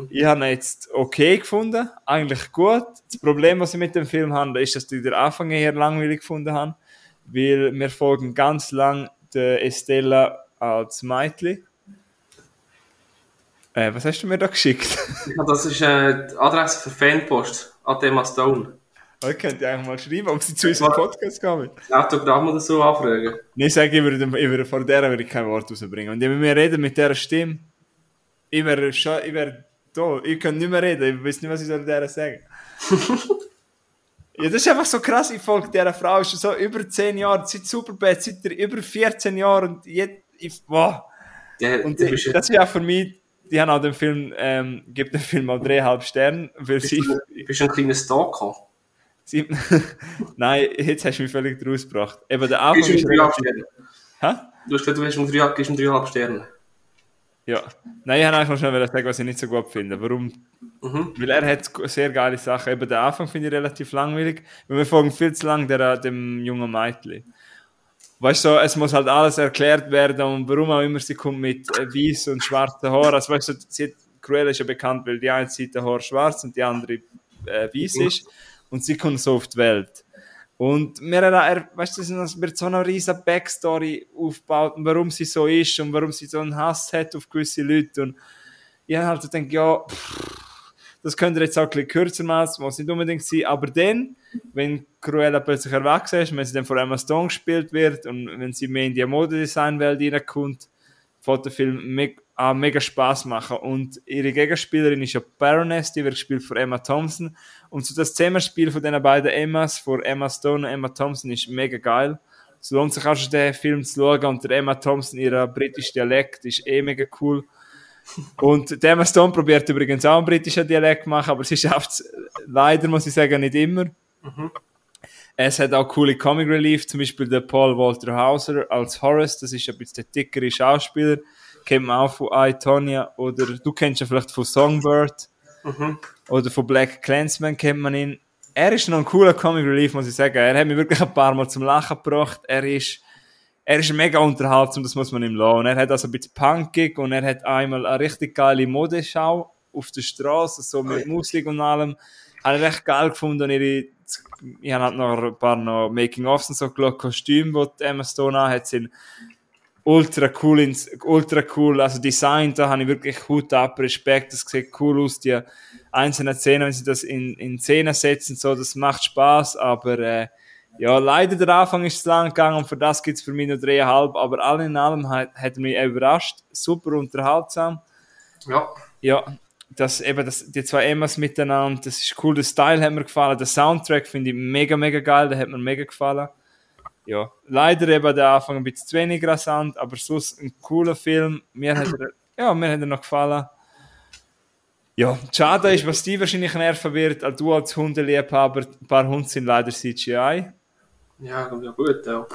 Ich habe ihn jetzt okay gefunden, eigentlich gut. Das Problem, was ich mit dem Film habe, ist, dass ich den Anfang eher langweilig gefunden habe, weil wir folgen ganz lang der Estella als Mädchen. Äh, was hast du mir da geschickt? Ja, Das ist äh, die Adresse für Fanpost. An Emma Stone. Ich könnte eigentlich mal schreiben, ob sie zu unserem Podcast kommen. Autogramm oder so anfragen. Nein, ich sage, ich würde, ich würde vor der würde ich kein Wort rausbringen. Und wenn wir reden mit dieser Stimme, ich wäre schon, ich wäre da, ich könnte nicht mehr reden, ich weiß nicht, was ich soll der sagen. Ja, das ist einfach so krass. Ich folge dieser Frau schon so über 10 Jahre, seit Superbad, seit über 14 Jahren und jetzt, ich, wow. Ja, Und bist, das ist auch für mich, die haben auch den Film, ähm, gibt den Film auch dreieinhalb Sterne, weil bist, sie, du, bist du ein kleiner Stalker. Nein, jetzt hast du mich völlig rausgebracht. Eben der Du Anfang ist. Hä? Du hast gesagt, du hast ihm dreieinhalb Sterne. Ja. Nein, ich wollte einfach schnell sagen, was ich nicht so gut finde. Warum? Mhm. Weil er hat sehr geile Sachen. Eben der Anfang finde ich relativ langweilig, weil wir folgen viel zu lang der, dem jungen Mädchen. Weißt du, es muss halt alles erklärt werden und warum auch immer sie kommt mit äh, weiß und schwarzen Haaren. Also weißt du, Cruella ist ja bekannt, weil die eine Seite Haar schwarz und die andere äh, weiß ist. Und sie kommt so auf die Welt. Und hat er, weißt du, es wird so eine riesige Backstory aufgebaut, warum sie so ist und warum sie so einen Hass hat auf gewisse Leute. Und ich habe halt gedacht, ja, pff, das könnte jetzt auch ein bisschen kürzer machen, das muss nicht unbedingt sein. Aber dann, wenn Cruella plötzlich erwachsen ist, wenn sie dann von Emma Stone gespielt wird und wenn sie mehr in die Modedesign-Welt reinkommt, fängt der Film an mega Spaß machen. Und ihre Gegenspielerin ist ja Baroness, die wird gespielt von Emma Thompson. Und so das Zusammenspiel von den beiden Emmas, von Emma Stone und Emma Thompson, ist mega geil. Es lohnt sich auch schon, den Film zu schauen. Und der Emma Thompson, ihr britischer Dialekt, ist eh mega cool. Und der Emma Stone probiert übrigens auch einen britischen Dialekt zu machen, aber sie schafft es leider, muss ich sagen, nicht immer. Es hat auch coole Comic Relief, zum Beispiel der Paul Walter Hauser als Horace, das ist ein bisschen der dickere Schauspieler, kennt man auch von I, Tonya, oder du kennst ihn vielleicht von Songbird, oder von Black Clansman kennt man ihn. Er ist noch ein cooler Comic Relief, muss ich sagen. Er hat mich wirklich ein paar Mal zum Lachen gebracht. Er ist, er ist mega unterhaltsam, das muss man ihm lassen. Er hat also ein bisschen punkig und er hat einmal eine richtig geile Modeschau auf der Straße, so mit Musik und allem. Habe ich echt geil gefunden. Und ihre, ich habe halt noch ein paar noch Making-ofs und so geschaut, Kostüme, die Emma Stone anhat, sind ultra cool, ins, ultra cool, also Design, da habe ich wirklich Hut ab, Respekt, das sieht cool aus, die einzelnen Szenen, wenn sie das in, in Szenen setzen, so, das macht Spaß, aber äh, ja, leider der Anfang ist zu lang gegangen und für das gibt es für mich nur dreieinhalb, aber all in allem hat, hat mich überrascht, super unterhaltsam, Ja. ja, das, eben das, die zwei Emmas miteinander, das ist cool, der Style hat mir gefallen, der Soundtrack finde ich mega, mega geil, der hat mir mega gefallen. Ja, leider eben der Anfang ein bisschen zu wenig rasant, aber sonst ein cooler Film. Mir hat er, ja, mir hat er noch gefallen. Ja, schade ist, was die wahrscheinlich nerven wird, als du als Hundeliebhaber, ein paar Hunde sind leider CGI. Ja, ja gut, ja.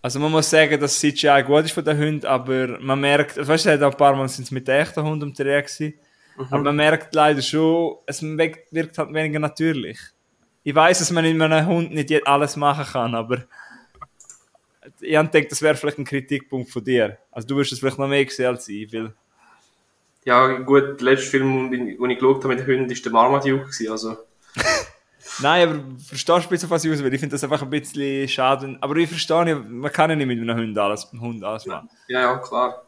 Also man muss sagen, dass CGI gut ist von den Hunden, aber man merkt, also weißt du, auch ein paar Mal sind es mit echten Hunden unterwegs gewesen, aber man merkt leider schon, es wirkt halt weniger natürlich. Ich weiß, dass man mit einem Hund nicht alles machen kann, aber ich habe gedacht, das wäre vielleicht ein Kritikpunkt von dir. Also du wirst es vielleicht noch mehr gesehen als ich, weil Ja, gut, der letzte Film, den ich geschaut habe mit den Hunden, war der Marmaduke. Also, Nein, aber verstehst du ein bisschen, was ich aus will? Ich finde das einfach ein bisschen schade. Aber ich verstehe nicht, man kann ja nicht mit einem Hund alles, einem Hund alles machen. ja, ja, klar.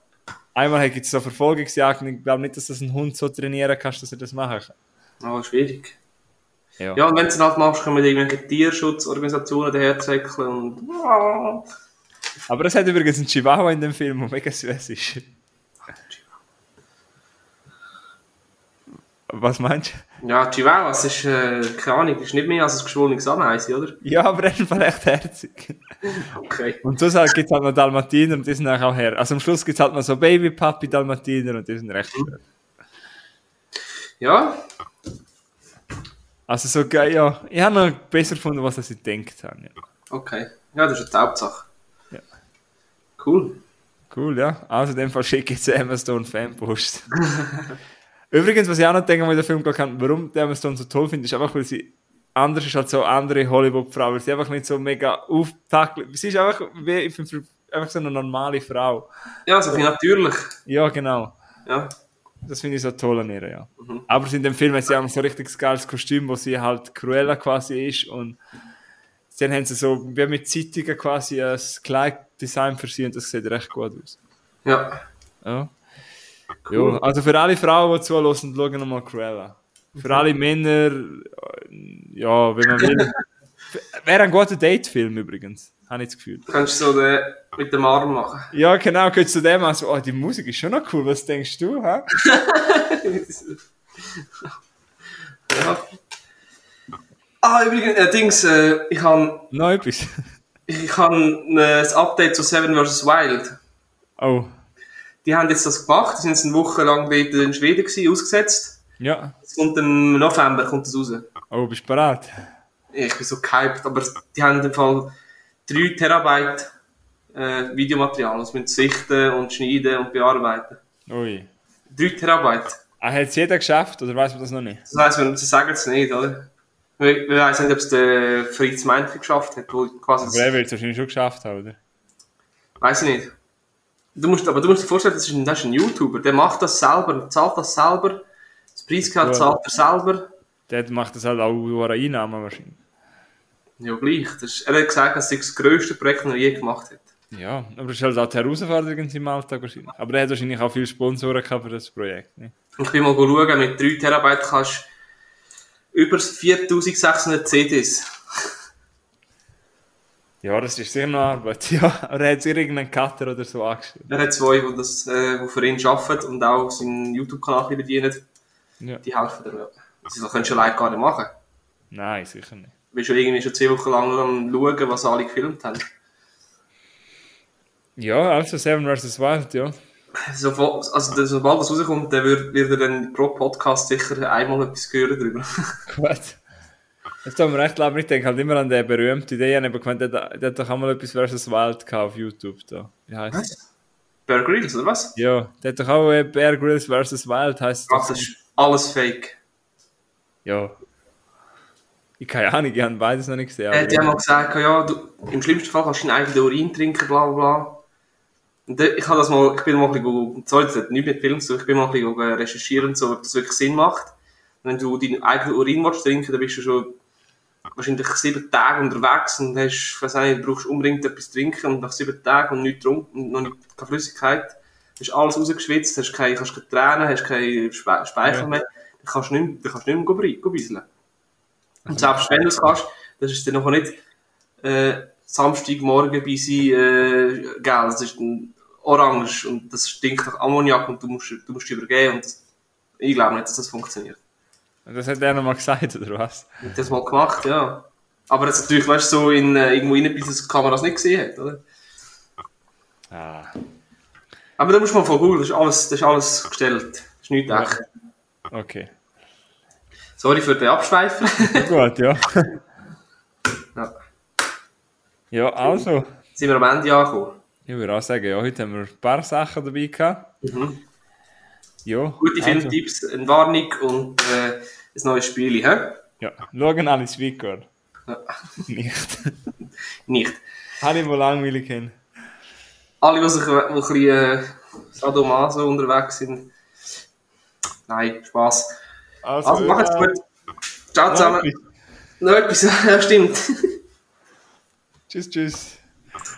Einmal gibt es so Verfolgungsjagden, ich glaube nicht, dass das ein Hund so trainieren kannst, dass er das machen kann. Aber schwierig. Ja. Ja, und wenn du es halt machst, kommen irgendwelche Tierschutzorganisationen daherzäckeln und... Aber es hat übrigens einen Chihuahua in dem Film, der mega süß ist. Was meinst du? Ja, Chihuahua, das ist, äh, keine Ahnung, ist nicht mehr als ein geschwollenes Ameise, oder? Ja, aber er ist einfach echt herzig. Okay. Und sonst halt gibt es halt noch Dalmatiner und die sind auch her. Also am Schluss gibt es halt noch so Baby-Papi-Dalmatiner und die sind recht schön. Ja, Also so geil, ja. Ich habe noch besser gefunden, was ich gedacht habe. Ja. okay. Ja, das ist die Hauptsache. Cool. Cool, ja. Also in dem Fall schicke ich zu Emma Stone Fanpost. Übrigens, was ich auch noch denke, wenn ich den Film habe, warum die Emma Stone so toll finde, ist einfach, weil sie anders ist als so andere Hollywood-Frau, weil sie einfach nicht so mega auftackelt. Sie ist einfach, wie, einfach so eine normale Frau. Ja, so viel natürlich. Ja, genau. Ja. Das finde ich so toll an ihr, ja. Aber in dem Film hat sie auch so ein richtig geiles Kostüm, wo sie halt Cruella quasi ist und dann haben sie so wie mit Zeitungen quasi ein Kleiddesign sie und das sieht recht gut aus. Ja. Ja. Cool. Ja, also für alle Frauen, die zuhören, schauen nochmal Cruella. Für alle Männer, äh, ja, wenn man will. Wäre ein guter Date-Film übrigens, habe ich das Gefühl. Du kannst so den, mit dem Arm machen. Ja, genau, gehst zu dem also, oh, die Musik ist schon noch cool, was denkst du, hä? ja. Ah, übrigens, äh, Dings, äh, ich habe Noch etwas? Ich hab, äh, das Update zu Seven vs. Wild. Oh, Die haben jetzt das gemacht, die sind jetzt eine Woche lang dort in Schweden gewesen, ausgesetzt. ja. Es kommt im November kommt das raus. Oh, bist du bereit? Ich bin so gehypt, aber die haben im Fall 3 Terabyte äh, Videomaterial, das müssen sichten und schneiden und bearbeiten. Ui. 3 Terabyte. Ah, hat es jeder geschafft oder weiß man das noch nicht? Das heisst, sie sagen es nicht, oder? Wir, wir wissen nicht, ob es der Fritz Meinke geschafft hat, wo quasi Aber er wird es wahrscheinlich schon geschafft haben, oder? Weiß ich nicht. Du musst, aber du musst dir vorstellen, das ist, ein, das ist ein YouTuber, der macht das selber, zahlt das selber, das Preisgeld zahlt er selber. Der macht das halt auch über eine Einnahme wahrscheinlich. Ja, gleich. Das ist, er hat gesagt, das sei das grösste Projekt, das er je gemacht hat. Ja, aber das ist halt auch die Herausforderung in seinem Alltag wahrscheinlich. Aber er hat wahrscheinlich auch viele Sponsoren gehabt für das Projekt. Ne? Und ich bin mal schauen, mit 3 Terabyte kannst du über 4600 CDs. Ja, das ist sicher noch Arbeit. Ja, er hat irgendeinen Cutter oder so angestellt. Er hat zwei, die, das, äh, die für ihn arbeiten und auch seinen YouTube-Kanal bedienen. Ja. Die helfen dir. Ja. Das könntest du allein gar nicht machen. Nein, sicher nicht. Du bist schon irgendwie schon zwei Wochen lang am schauen, was alle gefilmt haben. Ja, also Seven vs. Wild, ja. Sofort, also, sobald das rauskommt, dann wird, wird er dann pro Podcast sicher einmal etwas hören darüber. Gut. Das tut mir echt leid, ich denke halt immer an den berühmten Idee, ich habe gemeint, der, der hat doch einmal etwas vs. Wild auf YouTube da. Wie heißt Was? Bear Grylls, oder was? Ja, der hat doch auch äh, Bear Grylls vs. Wild heißt Das ist alles fake. Ja. Ich keine Ahnung, ich habe beides noch nicht gesehen. Er aber hat ja mal gesagt, ja, du, im schlimmsten Fall kannst du deinen eigenen Urin trinken, bla bla bla. Und ich habe das mal, ich bin mal ein bisschen, sorry, das hat nichts mit Film zu tun, ich bin mal ein bisschen recherchieren, so, ob das wirklich Sinn macht. Und wenn du deinen eigenen Urin willst trinken, dann bist du schon wahrscheinlich sieben Tage unterwegs und hast, auch nicht, du brauchst unbedingt etwas trinken und nach sieben Tagen und nichts getrunken und noch nicht, keine Flüssigkeit, hast alles rausgeschwitzt, hast keine, kannst keine Tränen, hast keine Spe Speichel Ja. mehr, dann kannst du nicht, dann kannst du nicht mehr bisseln. Und selbst wenn du es kannst, dann ist dann noch nicht äh, Samstagmorgen bei sie äh, gell, das ist ein orange und das stinkt nach Ammoniak und du musst, du musst übergeben und das, ich glaube nicht, dass das funktioniert. Das hat er noch mal gesagt, oder was? Ich hab das mal gemacht, ja. Aber jetzt natürlich, weißt du, so in, äh, irgendwo rein, bis das die Kamera es nicht gesehen hat, oder? Ah. Aber da musst du mal voll googeln, das ist alles, das ist alles gestellt. Das ist nicht Ja. echt. Okay. Sorry für den Abschweifen. Gut, ja. ja. Ja, also. Sind wir am Ende angekommen. Ich würde auch sagen, ja, heute haben wir ein paar Sachen dabei gehabt. Mhm. Ja. Gute also, Filmtipps, eine Warnung und äh, ein neues Spiel, hä? Ja, schauen alle Speaker. Ja. Nicht. Nicht. Habe ich mal langweilig hin. Alle, die sich die ein bisschen äh, sadomaso unterwegs sind. Nein, Spaß. Also, Also, macht's gut. Ciao zusammen. Noch etwas, ja, stimmt. Tschüss, tschüss.